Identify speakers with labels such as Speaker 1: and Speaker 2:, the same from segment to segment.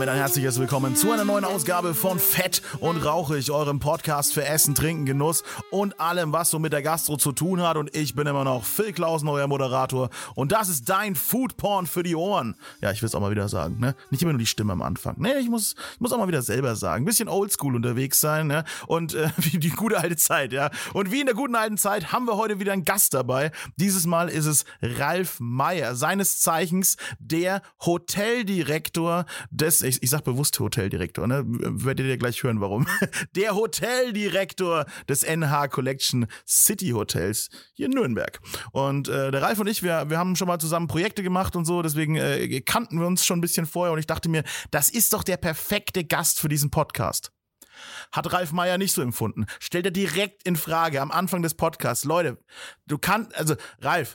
Speaker 1: Damit ein herzliches Willkommen zu einer neuen Ausgabe von Fett und Rauchig, eurem Podcast für Essen, Trinken, Genuss und allem, was so mit der Gastro zu tun hat. Und ich bin immer noch Phil Klausen, euer Moderator. Und das ist dein Foodporn für die Ohren. Ja, ich will es auch mal wieder sagen, ne? Nicht immer nur die Stimme am Anfang. Ne, ich muss, ich muss auch mal wieder selber sagen. Ein bisschen oldschool unterwegs sein, ne? Und äh, wie die gute alte Zeit, ja. Und wie in der guten alten Zeit haben wir heute wieder einen Gast dabei. Dieses Mal ist es Ralf Meyer, seines Zeichens der Hoteldirektor des, ich, ich sag bewusst Hoteldirektor, ne? Werdet ihr gleich hören, warum. Der Hoteldirektor des NH Collection City Hotels hier in Nürnberg. Und äh, der Ralf und ich, wir, wir haben schon mal zusammen Projekte gemacht und so, deswegen äh, kannten wir uns schon ein bisschen vorher und ich dachte mir, das ist doch der perfekte Gast für diesen Podcast. Hat Ralf Meyer nicht so empfunden. Stellt er direkt in Frage am Anfang des Podcasts. Leute, du kannst, also Ralf,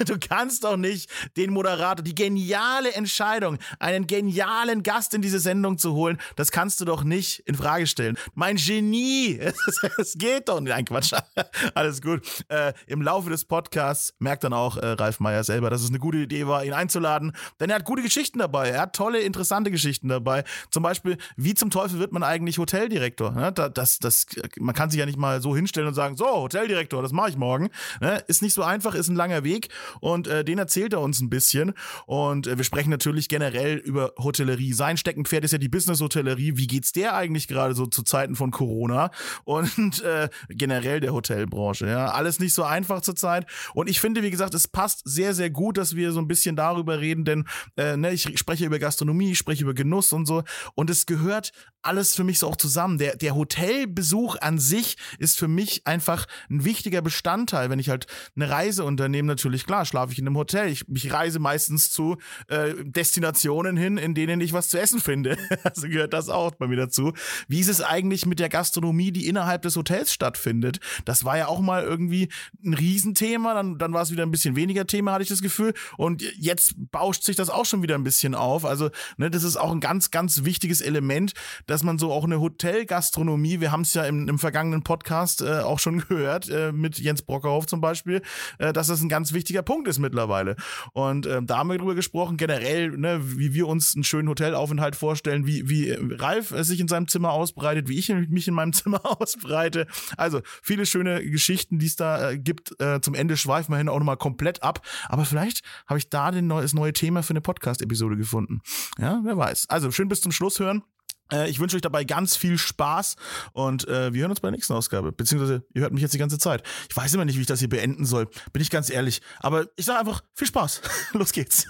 Speaker 1: du kannst doch nicht den Moderator, die geniale Entscheidung, einen genialen Gast in diese Sendung zu holen, das kannst du doch nicht in Frage stellen. Mein Genie, es geht doch nicht. Nein, Quatsch. Alles gut. Äh, Im Laufe des Podcasts merkt dann auch äh, Ralf Meyer selber, dass es eine gute Idee war, ihn einzuladen, denn er hat gute Geschichten dabei. Er hat tolle, interessante Geschichten dabei. Zum Beispiel, wie zum Teufel wird man eigentlich Hoteldirektor? Ne? Das, das, man kann sich ja nicht mal so hinstellen und sagen, so, Hoteldirektor, das mache ich morgen. Ne? Ist nicht so einfach, ist ein langer Weg und äh, den erzählt er uns ein bisschen. Und äh, wir sprechen natürlich generell über Hotellerie. Sein Steckenpferd ist ja die Business-Hotellerie. Wie geht's der eigentlich gerade so zu Zeiten von Corona und äh, generell der Hotelbranche? Ja, alles nicht so einfach zurzeit. Und ich finde, wie gesagt, es passt sehr, sehr gut, dass wir so ein bisschen darüber reden, denn äh, ne, ich spreche über Gastronomie, ich spreche über Genuss und so. Und es gehört alles für mich so auch zusammen. Der, der Hotelbesuch an sich ist für mich einfach ein wichtiger Bestandteil, wenn ich halt eine Reise unternehme. Natürlich, klar, schlafe ich in einem Hotel. Ich, ich reise meistens zu äh, Destinationen hin, in denen ich was zu essen finde. also gehört das auch bei mir dazu. Wie ist es eigentlich mit der Gastronomie, die innerhalb des Hotels stattfindet? Das war ja auch mal irgendwie ein Riesenthema. Dann, dann war es wieder ein bisschen weniger Thema, hatte ich das Gefühl. Und jetzt bauscht sich das auch schon wieder ein bisschen auf. Also, ne, das ist auch ein ganz, ganz wichtiges Element, dass man so auch eine Hotelgastronomie, wir haben es ja im, im vergangenen Podcast äh, auch schon gehört, äh, mit Jens Brockerhoff zum Beispiel, äh, dass das ein ganz wichtiger Punkt ist mittlerweile. Und äh, da haben wir drüber gesprochen, generell, ne, wie wir uns einen schönen Hotelaufenthalt vorstellen, wie, wie Ralf sich in seinem Zimmer ausbreitet, wie ich mich in meinem Zimmer ausbreite. Also viele schöne Geschichten, die es da äh, gibt. Äh, zum Ende schweifen wir hin auch nochmal komplett ab. Aber vielleicht habe ich da den neu, das neue Thema für eine Podcast-Episode gefunden. Ja, wer weiß. Also schön bis zum Schluss hören. Äh, ich wünsche euch dabei ganz viel Spaß und äh, wir hören uns bei der nächsten Ausgabe. Beziehungsweise ihr hört mich jetzt die ganze Zeit. Ich weiß immer nicht, wie ich das hier beenden soll. Bin ich ganz ehrlich. Aber ich sage einfach viel Spaß. Los geht's.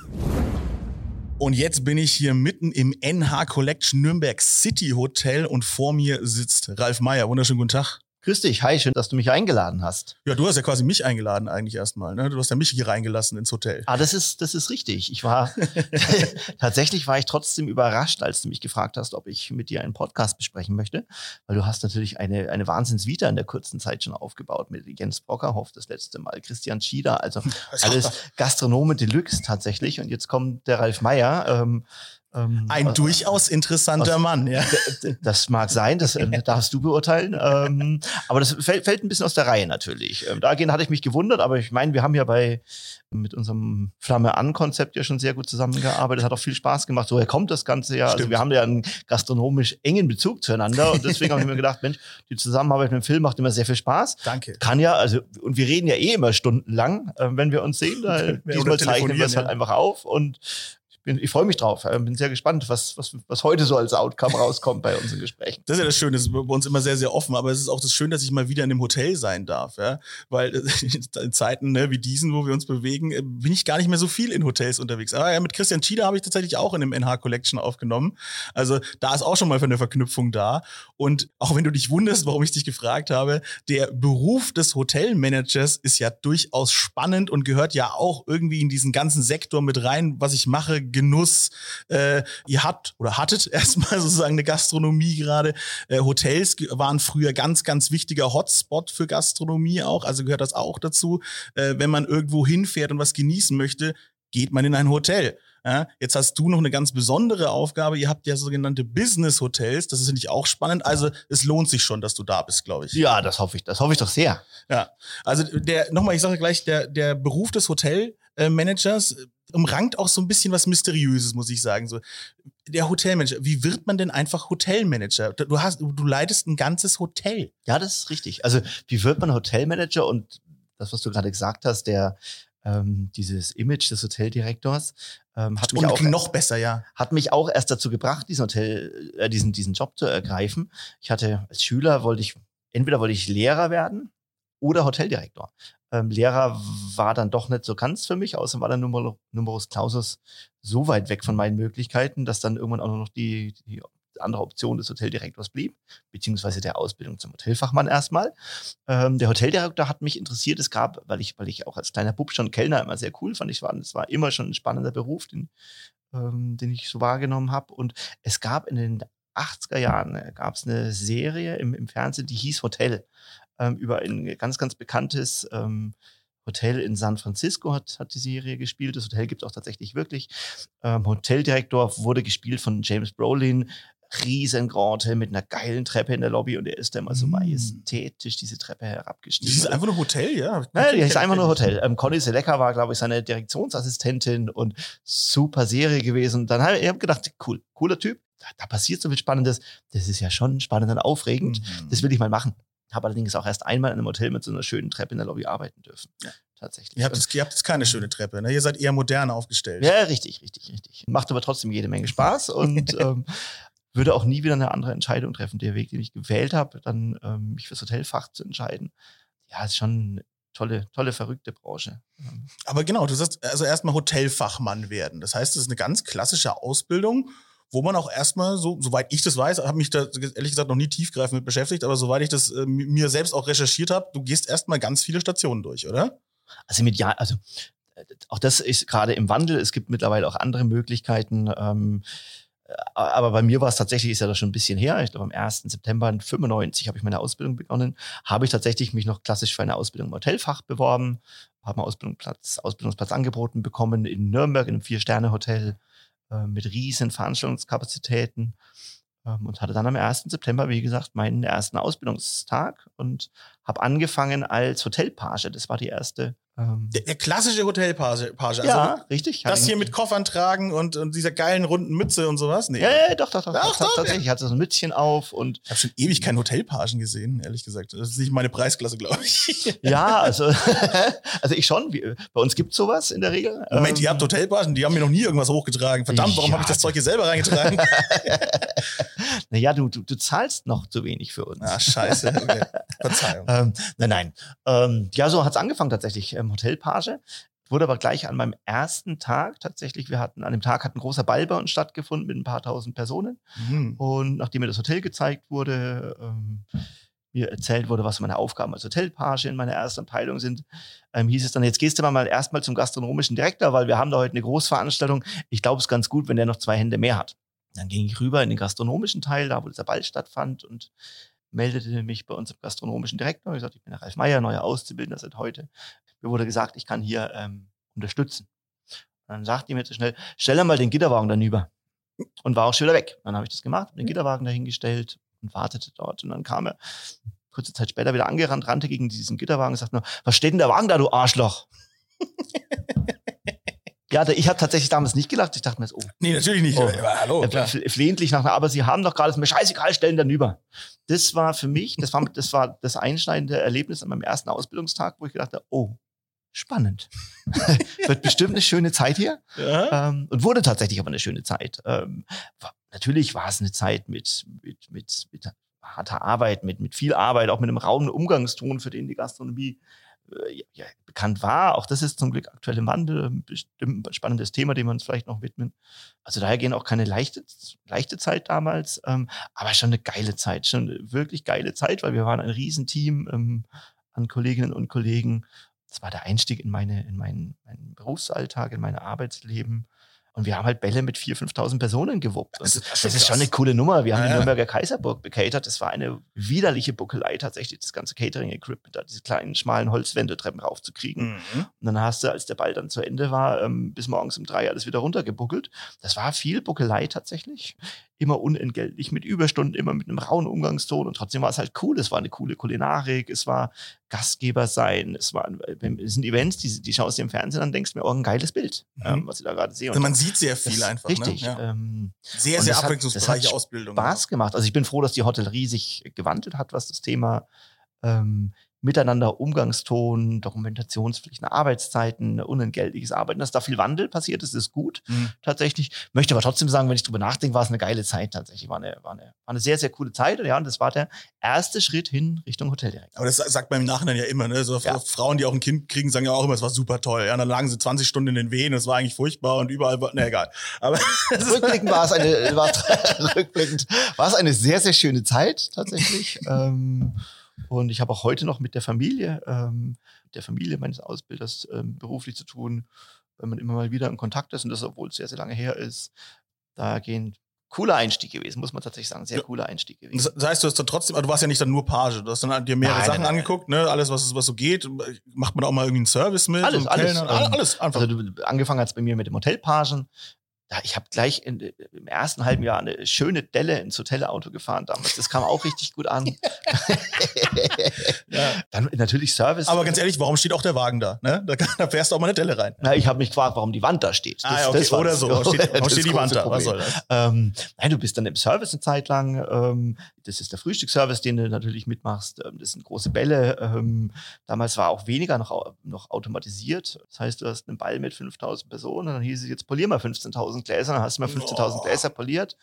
Speaker 1: Und jetzt bin ich hier mitten im NH Collection Nürnberg City Hotel und vor mir sitzt Ralf Meyer. Wunderschönen guten Tag.
Speaker 2: Grüß dich, hi, schön, dass du mich eingeladen hast.
Speaker 1: Ja, du hast ja quasi mich eingeladen eigentlich erstmal. Ne? Du hast ja mich hier reingelassen ins Hotel.
Speaker 2: Ah, das ist, das ist richtig. Ich war, tatsächlich war ich trotzdem überrascht, als du mich gefragt hast, ob ich mit dir einen Podcast besprechen möchte, weil du hast natürlich eine, eine Wahnsinnsvita in der kurzen Zeit schon aufgebaut mit Jens Brockerhoff das letzte Mal, Christian Schieder, also alles Gastronome Deluxe tatsächlich. Und jetzt kommt der Ralf Meyer, ähm,
Speaker 1: ähm, ein durchaus interessanter aus, Mann, ja.
Speaker 2: Das mag sein, das äh, darfst du beurteilen. ähm, aber das fällt, fällt, ein bisschen aus der Reihe natürlich. Ähm, dagegen hatte ich mich gewundert, aber ich meine, wir haben ja bei mit unserem Flamme an Konzept ja schon sehr gut zusammengearbeitet. Das hat auch viel Spaß gemacht. So woher kommt das Ganze ja. Also wir haben ja einen gastronomisch engen Bezug zueinander und deswegen habe ich mir gedacht, Mensch, die Zusammenarbeit mit dem Film macht immer sehr viel Spaß.
Speaker 1: Danke.
Speaker 2: Kann ja, also und wir reden ja eh immer stundenlang, äh, wenn wir uns sehen. Da, diesmal zeichnen wir es halt ja. einfach auf und bin, ich freue mich drauf. Äh, bin sehr gespannt, was, was, was heute so als Outcome rauskommt bei unseren Gesprächen.
Speaker 1: Das ist ja das Schöne, das ist bei uns immer sehr, sehr offen, aber es ist auch das Schöne, dass ich mal wieder in einem Hotel sein darf. Ja? Weil in Zeiten ne, wie diesen, wo wir uns bewegen, äh, bin ich gar nicht mehr so viel in Hotels unterwegs. Aber ja, mit Christian Schieder habe ich tatsächlich auch in dem NH Collection aufgenommen. Also da ist auch schon mal eine Verknüpfung da. Und auch wenn du dich wunderst, warum ich dich gefragt habe, der Beruf des Hotelmanagers ist ja durchaus spannend und gehört ja auch irgendwie in diesen ganzen Sektor mit rein, was ich mache, Genuss. Äh, ihr habt oder hattet erstmal sozusagen eine Gastronomie gerade. Äh, Hotels waren früher ganz, ganz wichtiger Hotspot für Gastronomie auch. Also gehört das auch dazu. Äh, wenn man irgendwo hinfährt und was genießen möchte, geht man in ein Hotel. Ja, jetzt hast du noch eine ganz besondere Aufgabe. Ihr habt ja sogenannte Business Hotels. Das ist nämlich auch spannend. Also es lohnt sich schon, dass du da bist, glaube ich.
Speaker 2: Ja, das hoffe ich. Das hoffe ich doch sehr.
Speaker 1: Ja, also der nochmal, ich sage gleich, der der Beruf des Hotelmanagers umrankt auch so ein bisschen was Mysteriöses, muss ich sagen. So der Hotelmanager. Wie wird man denn einfach Hotelmanager? Du hast, du leitest ein ganzes Hotel.
Speaker 2: Ja, das ist richtig. Also wie wird man Hotelmanager? Und das, was du gerade gesagt hast, der ähm, dieses Image des Hoteldirektors ähm, hat mich auch
Speaker 1: noch besser, ja.
Speaker 2: Hat mich auch erst dazu gebracht, diesen Hotel, äh, diesen diesen Job zu ergreifen. Ich hatte als Schüler wollte ich entweder wollte ich Lehrer werden oder Hoteldirektor. Ähm, Lehrer war dann doch nicht so ganz für mich, außerdem war der Numer Numerus Clausus so weit weg von meinen Möglichkeiten, dass dann irgendwann auch noch die, die andere Option des Hoteldirektors blieb, beziehungsweise der Ausbildung zum Hotelfachmann erstmal. Ähm, der Hoteldirektor hat mich interessiert. Es gab, weil ich, weil ich auch als kleiner Bub schon Kellner immer sehr cool fand. Ich war, es war immer schon ein spannender Beruf, den, ähm, den ich so wahrgenommen habe. Und es gab in den 80er Jahren äh, gab es eine Serie im, im Fernsehen, die hieß Hotel, ähm, über ein ganz, ganz bekanntes ähm, Hotel in San Francisco hat, hat die Serie gespielt. Das Hotel gibt es auch tatsächlich wirklich. Ähm, Hoteldirektor wurde gespielt von James Brolin riesengroße Hotel mit einer geilen Treppe in der Lobby und er ist da immer so mm. majestätisch diese Treppe herabgestiegen. Das
Speaker 1: ist einfach nur Hotel, ja?
Speaker 2: Nein, das ist einfach nur Hotel. Ähm, Conny Selecker war, glaube ich, seine Direktionsassistentin und super Serie gewesen. Dann habe ich hab gedacht, cool, cooler Typ. Da, da, passiert so viel Spannendes. Das ist ja schon spannend und aufregend. Mm. Das will ich mal machen. Habe allerdings auch erst einmal in einem Hotel mit so einer schönen Treppe in der Lobby arbeiten dürfen. Ja. Tatsächlich.
Speaker 1: Ihr habt, jetzt, ihr habt jetzt keine schöne Treppe, ne? Ihr seid eher modern aufgestellt.
Speaker 2: Ja, richtig, richtig, richtig. Macht aber trotzdem jede Menge Spaß und ähm, würde auch nie wieder eine andere Entscheidung treffen. Der Weg, den ich gewählt habe, dann ähm, mich fürs Hotelfach zu entscheiden, ja, ist schon eine tolle, tolle, verrückte Branche.
Speaker 1: Aber genau, du sagst also erstmal Hotelfachmann werden. Das heißt, das ist eine ganz klassische Ausbildung, wo man auch erstmal, so, soweit ich das weiß, habe mich da ehrlich gesagt noch nie tiefgreifend mit beschäftigt, aber soweit ich das äh, mir selbst auch recherchiert habe, du gehst erstmal ganz viele Stationen durch, oder?
Speaker 2: Also mit ja, also auch das ist gerade im Wandel. Es gibt mittlerweile auch andere Möglichkeiten. Ähm, aber bei mir war es tatsächlich, ist ja das schon ein bisschen her, ich glaube am 1. September 95 habe ich meine Ausbildung begonnen, habe ich tatsächlich mich noch klassisch für eine Ausbildung im Hotelfach beworben, habe einen Ausbildungsplatz, Ausbildungsplatz angeboten bekommen in Nürnberg in einem Vier-Sterne-Hotel äh, mit riesen Veranstaltungskapazitäten ähm, und hatte dann am 1. September, wie gesagt, meinen ersten Ausbildungstag und habe angefangen als Hotelpage. Das war die erste
Speaker 1: ähm, der, der, klassische Hotelpage. Page.
Speaker 2: Also ja, richtig.
Speaker 1: Das hier mit Koffern tragen und, und dieser geilen runden Mütze und sowas?
Speaker 2: Nee. Ja, ja, doch, doch, doch. Doch, doch tatsächlich ja. hatte so ein Mützchen auf und.
Speaker 1: Ich habe schon ewig keinen Hotelpagen gesehen, ehrlich gesagt. Das ist nicht meine Preisklasse, glaube ich.
Speaker 2: ja, also, also ich schon. Bei uns gibt's sowas in der Regel.
Speaker 1: Moment, ähm, ihr habt Hotelpagen, die haben mir noch nie irgendwas hochgetragen. Verdammt, warum ja. habe ich das Zeug hier selber reingetragen?
Speaker 2: naja, du, du, du zahlst noch zu wenig für uns.
Speaker 1: Ah, scheiße. Okay. Verzeihung.
Speaker 2: ähm, nein, nein. Ähm, ja, so hat's angefangen tatsächlich. Ähm, Hotelpage. Wurde aber gleich an meinem ersten Tag tatsächlich, wir hatten, an dem Tag hat ein großer Ball bei uns stattgefunden mit ein paar tausend Personen. Mhm. Und nachdem mir das Hotel gezeigt wurde, ähm, mir erzählt wurde, was meine Aufgaben als Hotelpage in meiner ersten Abteilung sind, ähm, hieß es dann, jetzt gehst du mal erstmal zum gastronomischen Direktor, weil wir haben da heute eine Großveranstaltung. Ich glaube, es ist ganz gut, wenn der noch zwei Hände mehr hat. Dann ging ich rüber in den gastronomischen Teil, da wo dieser Ball stattfand und meldete mich bei uns im gastronomischen Direktor. Ich sagte, ich bin der Ralf Meier, neuer Auszubildender seit heute. Mir wurde gesagt, ich kann hier ähm, unterstützen. Und dann sagte ich mir zu schnell, stell mal den Gitterwagen dann über. Und war auch schon wieder weg. Dann habe ich das gemacht, den Gitterwagen dahingestellt und wartete dort. Und dann kam er kurze Zeit später wieder angerannt, rannte gegen diesen Gitterwagen und sagte nur, was steht denn der Wagen da, du Arschloch? Ja, ich habe tatsächlich damals nicht gelacht. Ich dachte mir, oh.
Speaker 1: Nee, natürlich nicht. Oh, ja, hallo,
Speaker 2: klar. Flehentlich nach, aber sie haben doch gerade, mir scheißegal, stellen dann über. Das war für mich, das war, das war das einschneidende Erlebnis an meinem ersten Ausbildungstag, wo ich gedacht habe, oh, spannend. Wird bestimmt eine schöne Zeit hier. Ja. Ähm, und wurde tatsächlich aber eine schöne Zeit. Ähm, war, natürlich war es eine Zeit mit, mit, mit, mit harter Arbeit, mit, mit viel Arbeit, auch mit einem rauen Umgangston, für den die Gastronomie äh, ja, bekannt war. Auch das ist zum Glück aktuell im Wandel, bestimmt ein spannendes Thema, dem wir uns vielleicht noch widmen. Also daher gehen auch keine leichte, leichte Zeit damals, ähm, aber schon eine geile Zeit, schon eine wirklich geile Zeit, weil wir waren ein Riesenteam ähm, an Kolleginnen und Kollegen. Das war der Einstieg in meine, in meinen, meinen Berufsalltag, in mein Arbeitsleben. Und wir haben halt Bälle mit 4.000, 5.000 Personen gewuppt.
Speaker 1: Das
Speaker 2: das,
Speaker 1: das ist
Speaker 2: schon eine coole Nummer. Wir haben
Speaker 1: Ja,
Speaker 2: die. Nürnberger Kaiserburg bekatert. Das war eine widerliche Buckelei tatsächlich, das ganze Catering-Equipment, da diese kleinen, schmalen Holzwendetreppen raufzukriegen.
Speaker 1: Mhm.
Speaker 2: Und dann hast du, als der Ball dann zu Ende war, ähm, bis morgens um drei alles wieder runtergebuckelt. Das war viel Buckelei tatsächlich. Immer unentgeltlich, mit Überstunden, immer mit einem rauen Umgangston. Und trotzdem war es halt cool. Es war eine coole Kulinarik, es war Gastgeber sein, es, waren, es sind Events, die, die schaust du im Fernsehen an, denkst mir, oh, ein geiles Bild,
Speaker 1: Mhm.
Speaker 2: ähm, was ich da gerade sehe.
Speaker 1: Also man sieht sehr viel einfach.
Speaker 2: Richtig.
Speaker 1: Ne? Ja.
Speaker 2: Ähm,
Speaker 1: Sehr, sehr abwechslungsreiche Ausbildung.
Speaker 2: Spaß gemacht. Also ich bin froh, dass die Hotellerie sich gewandelt hat, was das Thema ähm, Miteinander, Umgangston, Dokumentationspflichten, Arbeitszeiten, unentgeltliches Arbeiten, dass da viel Wandel passiert ist, ist gut
Speaker 1: Mhm.
Speaker 2: tatsächlich. Möchte aber trotzdem sagen, wenn ich drüber nachdenke, war es eine geile Zeit tatsächlich. War eine, war eine, war eine sehr, sehr coole Zeit. Und ja, und das war der erste Schritt hin Richtung Hoteldirektor.
Speaker 1: Aber das sagt man im Nachhinein ja immer, ne? So
Speaker 2: Ja.
Speaker 1: Frauen, die auch ein Kind kriegen, sagen ja auch immer, es war super toll. Ja, und dann lagen sie 20 Stunden in den Wehen, es war eigentlich furchtbar und überall war, ne, egal. Aber
Speaker 2: Rückblickend war es eine, war, rückblickend war es eine sehr, sehr schöne Zeit tatsächlich. ähm, und ich habe auch heute noch mit der Familie, ähm, der Familie meines Ausbilders ähm, beruflich zu tun, wenn man immer mal wieder in Kontakt ist und das, obwohl es sehr, sehr lange her ist. Da gehen cooler Einstieg gewesen, muss man tatsächlich sagen. Sehr
Speaker 1: Ja.
Speaker 2: cooler Einstieg gewesen.
Speaker 1: das, heißt, du hast dann trotzdem, du warst ja nicht dann nur Page, du hast dann dir mehrere
Speaker 2: Nein,
Speaker 1: Sachen
Speaker 2: nein,
Speaker 1: angeguckt, ne? Alles, was, was so geht. Macht man auch mal irgendwie einen Service mit?
Speaker 2: Alles, alles,
Speaker 1: Kellnern?
Speaker 2: ähm,
Speaker 1: alles einfach.
Speaker 2: Also du, angefangen hat es bei mir mit dem Hotelpagen. Ich habe gleich in, im ersten halben Jahr eine schöne Delle ins Hotelauto gefahren damals. Das kam auch richtig gut an.
Speaker 1: Ja.
Speaker 2: Dann natürlich Service.
Speaker 1: aber ganz ehrlich, warum steht auch der Wagen da? Ne? Da, da fährst du auch mal eine Delle rein.
Speaker 2: Na, ich habe mich gefragt, warum die Wand da steht.
Speaker 1: ah, ja, okay.
Speaker 2: war
Speaker 1: Oder
Speaker 2: das-
Speaker 1: so. Warum steht, warum
Speaker 2: das
Speaker 1: steht die Wand da? Was soll das?
Speaker 2: Ähm, nein, du bist dann im Service eine Zeit lang. Ähm, das ist der Frühstücksservice, den du natürlich mitmachst. Ähm, das sind große Bälle. Ähm, damals war auch weniger noch, noch automatisiert. Das heißt, du hast einen Ball mit 5000 Personen und dann hieß es, jetzt polier mal 15.000 Gläser. Dann hast du mal 15.000
Speaker 1: Oh.
Speaker 2: Gläser poliert.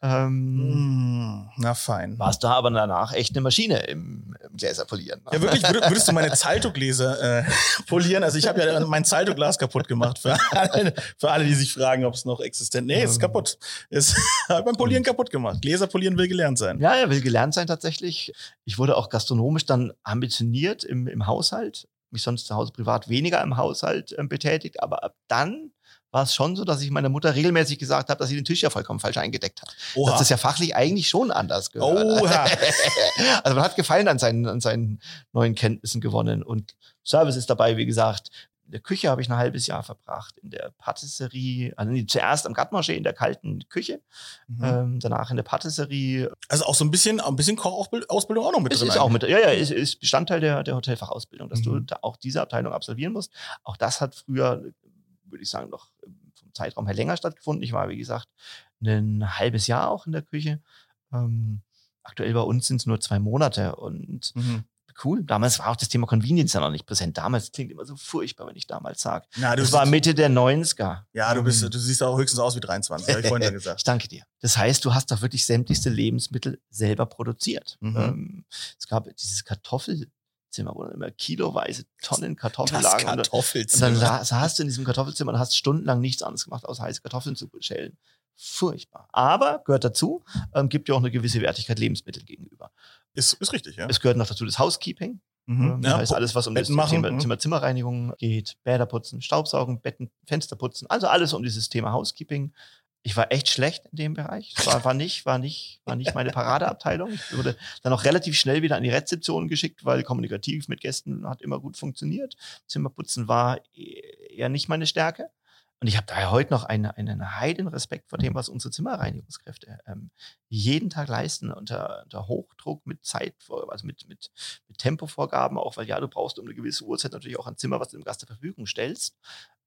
Speaker 2: Ähm,
Speaker 1: Mm, na fein.
Speaker 2: warst da aber danach echt eine Maschine im, im Gläser polieren.
Speaker 1: Ja, wirklich, würd- würdest du meine Zalto-Gläser äh, polieren? Also ich habe ja mein Zalto-Glas kaputt gemacht. Für alle, für alle, die sich fragen, ob es noch existent Nee, es ist
Speaker 2: Ähm.
Speaker 1: kaputt. Es hat beim Polieren kaputt gemacht. Gläser polieren will gelernt sein.
Speaker 2: Ja, er will gelernt sein tatsächlich. Ich wurde auch gastronomisch dann ambitioniert im, im Haushalt. Mich sonst zu Hause privat weniger im Haushalt ähm, betätigt. Aber ab dann war es schon so, dass ich meiner Mutter regelmäßig gesagt habe, dass sie den Tisch ja vollkommen falsch eingedeckt hat.
Speaker 1: Oha.
Speaker 2: Das ja fachlich eigentlich schon anders gehört.
Speaker 1: Oha.
Speaker 2: also man hat Gefallen an seinen, an seinen neuen Kenntnissen gewonnen. Und Service ist dabei, wie gesagt. In der Küche habe ich ein halbes Jahr verbracht. In der Patisserie, also zuerst am Gartenmarché in der kalten Küche,
Speaker 1: Mhm.
Speaker 2: ähm, danach in der Patisserie,
Speaker 1: Also auch so ein bisschen, ein bisschen Kochausbildung auch noch mit
Speaker 2: es
Speaker 1: drin.
Speaker 2: ist auch mit, ja, ja, ist, ist Bestandteil der, der Hotelfachausbildung, dass du
Speaker 1: Mhm.
Speaker 2: da auch diese Abteilung absolvieren musst. Auch das hat früher, würde ich sagen, noch vom Zeitraum her länger stattgefunden. Ich war, wie gesagt, ein halbes Jahr auch in der Küche. Ähm, aktuell bei uns sind es nur zwei Monate und
Speaker 1: Mhm.
Speaker 2: cool. Damals war auch das Thema Convenience ja noch nicht präsent. Damals klingt immer so furchtbar, wenn ich damals sage.
Speaker 1: Na,
Speaker 2: Das war Mitte der 90er.
Speaker 1: Ja, du bist,
Speaker 2: Ähm,
Speaker 1: du siehst auch höchstens aus wie 23, habe ich vorhin ja
Speaker 2: ich
Speaker 1: gesagt.
Speaker 2: danke dir. Das heißt, du hast doch wirklich sämtlichste Lebensmittel selber produziert.
Speaker 1: Mhm.
Speaker 2: Ähm, es gab dieses Kartoffelzimmer, wo dann immer kiloweise Tonnen Kartoffeln
Speaker 1: Das
Speaker 2: lagen. Und dann- und dann
Speaker 1: Kartoffelzimmer.
Speaker 2: sa- saßt du in diesem Kartoffelzimmer und hast stundenlang nichts anderes gemacht, außer heiße Kartoffeln zu schälen. Furchtbar. Aber gehört dazu, ähm, gibt ja auch eine gewisse Wertigkeit Lebensmitteln gegenüber.
Speaker 1: Ist, ist richtig, ja.
Speaker 2: Es gehört noch dazu das Housekeeping.
Speaker 1: Mhm.
Speaker 2: Ähm, Das heißt, alles, was um das
Speaker 1: Betten machen,
Speaker 2: Thema
Speaker 1: mhm.
Speaker 2: Zimmer Zimmerreinigung geht, Bäder putzen, Staubsaugen, Betten, Fenster putzen, also alles um dieses Thema Housekeeping. Ich war echt schlecht in dem Bereich. Das War, war, nicht, war, nicht, war nicht meine Paradeabteilung. Ich wurde dann auch relativ schnell wieder an die Rezeption geschickt, weil kommunikativ mit Gästen hat immer gut funktioniert. Zimmerputzen war eher nicht meine Stärke. Und ich habe daher heute noch einen, einen heiden Respekt vor dem, was unsere Zimmerreinigungskräfte ähm, jeden Tag leisten unter, unter Hochdruck mit Zeit, also mit, mit, mit Tempovorgaben auch, weil ja, du brauchst um eine gewisse Uhrzeit natürlich auch ein Zimmer, was du dem Gast zur Verfügung stellst.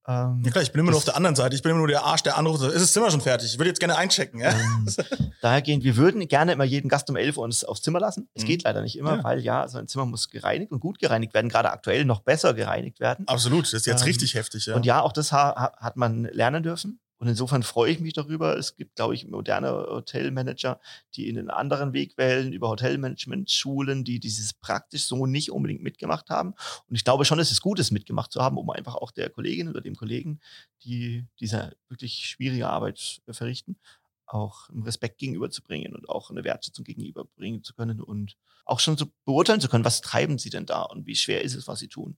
Speaker 2: Ähm,
Speaker 1: Ja klar, ich bin immer nur auf der anderen Seite. Ich bin immer nur der Arsch, der anruft. Ist das Zimmer schon fertig? Ich würde jetzt gerne einchecken. Ja?
Speaker 2: ähm, dahergehend, wir würden gerne immer jeden Gast um 11 Uhr uns aufs Zimmer lassen. Es
Speaker 1: Mhm.
Speaker 2: geht leider nicht immer,
Speaker 1: Ja.
Speaker 2: weil ja, so ein Zimmer muss gereinigt und gut gereinigt werden, gerade aktuell noch besser gereinigt werden.
Speaker 1: Absolut, das ist jetzt
Speaker 2: Ähm,
Speaker 1: richtig heftig. Ja.
Speaker 2: Und ja, auch das ha- hat man lernen dürfen. Und insofern freue ich mich darüber. Es gibt, glaube ich, moderne Hotelmanager, die einen anderen Weg wählen, über Hotelmanagement-Schulen, die dieses praktisch so nicht unbedingt mitgemacht haben. Und ich glaube schon, es ist gut, es mitgemacht zu haben, um einfach auch der Kollegin oder dem Kollegen, die diese wirklich schwierige Arbeit verrichten, auch einen Respekt gegenüberzubringen und auch eine Wertschätzung gegenüberbringen zu können und auch schon so beurteilen zu können, was treiben sie denn da und wie schwer ist es, was sie tun.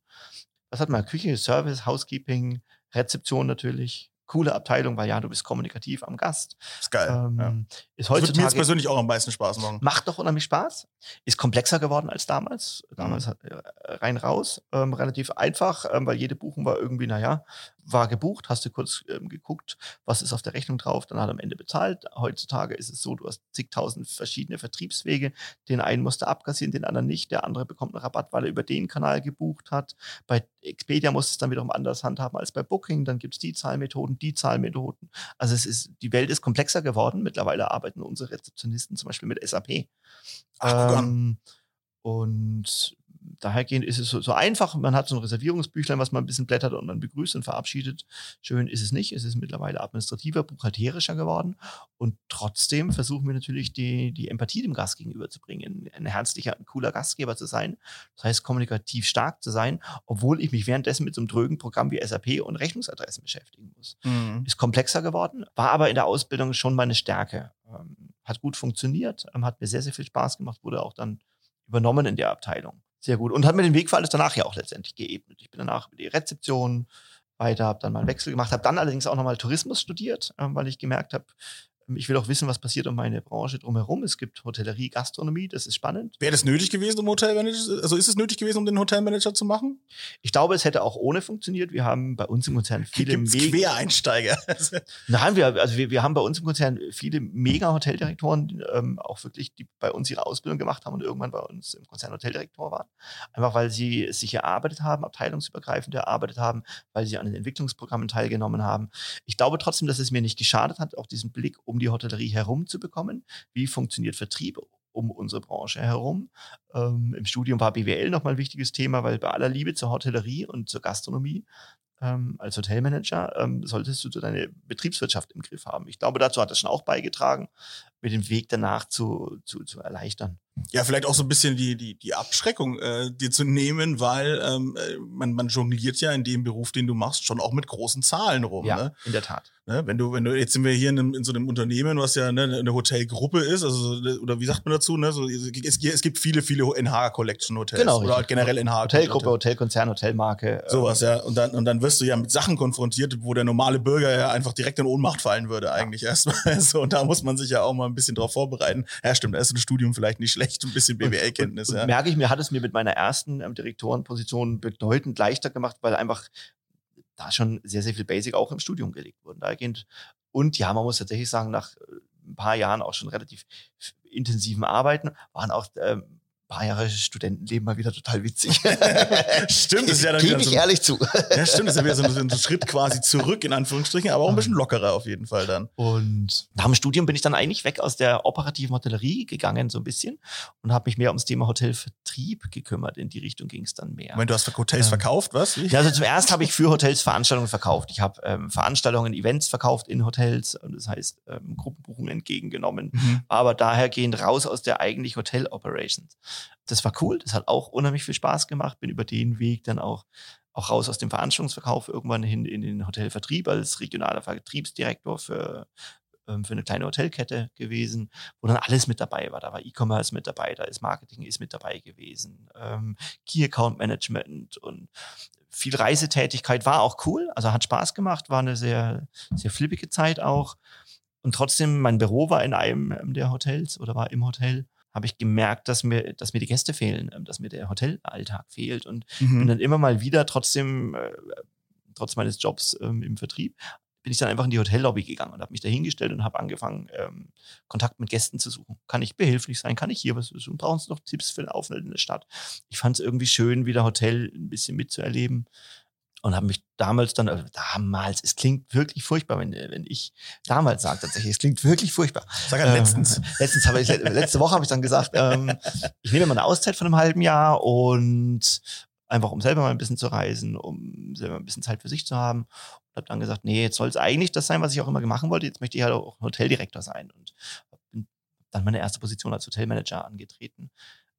Speaker 2: Was hat man? Küche, Service, Housekeeping, Rezeption natürlich, coole Abteilung, weil ja, du bist kommunikativ am Gast.
Speaker 1: Ist geil.
Speaker 2: Ähm,
Speaker 1: ja.
Speaker 2: Ist
Speaker 1: Das würde mir jetzt
Speaker 2: heutzutage
Speaker 1: persönlich auch am meisten Spaß machen.
Speaker 2: macht doch unheimlich Spaß. Ist komplexer geworden als damals. Damals hat, äh, rein raus. Ähm, relativ einfach, ähm, weil jede Buchung war irgendwie, naja, war gebucht, hast du kurz ähm, geguckt, was ist auf der Rechnung drauf, dann hat er am Ende bezahlt. Heutzutage ist es so, du hast zigtausend verschiedene Vertriebswege. Den einen musst du abkassieren, den anderen nicht. Der andere bekommt einen Rabatt, weil er über den Kanal gebucht hat. Bei Expedia muss es dann wiederum anders handhaben als bei Booking. Dann gibt es die Zahlmethoden, die Zahlmethoden. Also es ist, die Welt ist komplexer geworden. Mittlerweile arbeiten unsere Rezeptionisten zum Beispiel mit SAP.
Speaker 1: Ach.
Speaker 2: Ähm, und dahergehend ist es so, so einfach. Man hat so ein Reservierungsbüchlein, was man ein bisschen blättert und dann begrüßt und verabschiedet. Schön ist es nicht. Es ist mittlerweile administrativer, buchhalterischer geworden. Und trotzdem versuchen wir natürlich, die, die Empathie dem Gast gegenüberzubringen, ein herzlicher, ein cooler Gastgeber zu sein. Das heißt, kommunikativ stark zu sein, obwohl ich mich währenddessen mit so einem drögen Programm wie SAP und Rechnungsadressen beschäftigen muss
Speaker 1: Mhm.
Speaker 2: ist komplexer geworden, war aber in der Ausbildung schon meine Stärke. Ähm, hat gut funktioniert, ähm, hat mir sehr, sehr viel Spaß gemacht, wurde auch dann übernommen in der Abteilung. Sehr gut. Und hat mir den Weg für alles danach ja auch letztendlich geebnet. Ich bin danach über die Rezeption weiter, habe dann mal einen Wechsel gemacht, habe dann allerdings auch nochmal Tourismus studiert, ähm, weil ich gemerkt habe, ich will auch wissen, was passiert um meine Branche drumherum. Es gibt Hotellerie, Gastronomie, das ist spannend.
Speaker 1: Wäre das nötig gewesen, um Hotelmanager, also ist es nötig gewesen, um den Hotelmanager zu machen?
Speaker 2: Ich glaube, es hätte auch ohne funktioniert. Wir haben bei uns im Konzern viele
Speaker 1: Gibt's
Speaker 2: mega-
Speaker 1: Quereinsteiger?
Speaker 2: Nein, wir, also wir, wir haben bei uns im Konzern viele mega Hoteldirektoren, die, ähm, auch wirklich, die bei uns ihre Ausbildung gemacht haben und irgendwann bei uns im Konzern Hoteldirektor waren. Einfach weil sie sich erarbeitet haben, abteilungsübergreifend erarbeitet haben, weil sie an den Entwicklungsprogrammen teilgenommen haben. Ich glaube trotzdem, dass es mir nicht geschadet hat, auch diesen Blick um die Hotellerie herum zu bekommen. Wie funktioniert Vertrieb? um unsere Branche herum. Ähm, Im Studium war BWL nochmal ein wichtiges Thema, weil bei aller Liebe zur Hotellerie und zur Gastronomie ähm, als Hotelmanager ähm, solltest du deine Betriebswirtschaft im Griff haben. Ich glaube, dazu hat das schon auch beigetragen, mir den Weg danach zu, zu, zu erleichtern.
Speaker 1: Ja, vielleicht auch so ein bisschen die, die, die Abschreckung äh, dir zu nehmen, weil ähm, äh, man, man jongliert ja in dem Beruf, den du machst, schon auch mit großen Zahlen rum. Ne?
Speaker 2: in der Tat.
Speaker 1: Ne? Wenn du, wenn du, jetzt sind wir hier in, einem, in so einem Unternehmen, was ja ne, eine Hotelgruppe ist, also oder wie sagt man dazu, ne? So, es, es gibt viele, viele NH Collection Hotels
Speaker 2: Genau,
Speaker 1: oder halt generell NH
Speaker 2: Hotelgruppe, Hotelkonzern, Hotelmarke. äh,
Speaker 1: Sowas, ja. Und dann, und dann wirst du ja mit Sachen konfrontiert, wo der normale Bürger ja einfach direkt in Ohnmacht fallen würde, eigentlich erstmal. So, und da muss man sich ja auch mal ein bisschen drauf vorbereiten. Ja, stimmt, da ist ein Studium vielleicht nicht schlecht, ein bisschen BWL-Kenntnis,
Speaker 2: Und
Speaker 1: ja.
Speaker 2: merke ich mir, hat es mir mit meiner ersten ähm, Direktorenposition bedeutend leichter gemacht, weil einfach da schon sehr, sehr viel Basic auch im Studium gelegt wurden. Dahingehend. Und ja, man muss tatsächlich sagen, nach äh, ein paar Jahren auch schon relativ intensiven Arbeiten waren auch ähm, paar Jahre Studentenleben mal wieder total witzig.
Speaker 1: Stimmt, das ist ja dann
Speaker 2: Gebe ich
Speaker 1: so-
Speaker 2: ehrlich zu.
Speaker 1: Ja, stimmt, das ist ja wieder so ein, so ein Schritt quasi zurück, in Anführungsstrichen, aber auch ein bisschen lockerer auf jeden Fall dann.
Speaker 2: Und nach dem Studium bin ich dann eigentlich weg aus der operativen Hotellerie gegangen, so ein bisschen, und habe mich mehr ums Thema Hotelvertrieb gekümmert. In die Richtung ging es dann mehr.
Speaker 1: Moment, du hast Hotels
Speaker 2: Ähm,
Speaker 1: verkauft, was?
Speaker 2: Ja, also zuerst habe ich für Hotels Veranstaltungen verkauft. Ich habe ähm, Veranstaltungen, Events verkauft in Hotels, und das heißt ähm, Gruppenbuchungen entgegengenommen,
Speaker 1: Mhm.
Speaker 2: aber dahergehend raus aus der eigentlich Hotel Operations. Das war cool, das hat auch unheimlich viel Spaß gemacht, bin über den Weg dann auch auch raus aus dem Veranstaltungsverkauf irgendwann hin in den Hotelvertrieb als regionaler Vertriebsdirektor für ähm, für eine kleine Hotelkette gewesen, wo dann alles mit dabei war. Da war E-Commerce mit dabei, da ist Marketing ist mit dabei gewesen, ähm, Key Account Management und viel Reisetätigkeit war auch cool, also hat Spaß gemacht, war eine sehr, sehr flippige Zeit auch. Und trotzdem, mein Büro war in einem der Hotels oder war im Hotel, habe ich gemerkt, dass mir, dass mir die Gäste fehlen, ähm, dass mir der Hotelalltag fehlt und bin
Speaker 1: Mhm.
Speaker 2: dann immer mal wieder trotzdem, äh, trotz meines Jobs ähm, im Vertrieb, bin ich dann einfach in die Hotellobby gegangen und habe mich da hingestellt und habe angefangen, ähm, Kontakt mit Gästen zu suchen. Kann ich behilflich sein? Kann ich hier was tun? Brauchen Sie noch Tipps für den Aufenthalt in der Stadt? Ich fand es irgendwie schön, wieder Hotel ein bisschen mitzuerleben und habe mich damals dann, also damals, es klingt wirklich furchtbar, wenn, wenn ich damals sage tatsächlich, es klingt wirklich furchtbar.
Speaker 1: Sag ja
Speaker 2: Ähm,
Speaker 1: letztens.
Speaker 2: letztens habe ich, letzte Woche habe ich dann gesagt, ähm, ich nehme mal eine Auszeit von einem halben Jahr und einfach um selber mal ein bisschen zu reisen, um selber ein bisschen Zeit für sich zu haben. Und habe dann gesagt, nee, jetzt soll es eigentlich das sein, was ich auch immer machen wollte. Jetzt möchte ich halt auch Hoteldirektor sein und bin dann meine erste Position als Hotelmanager angetreten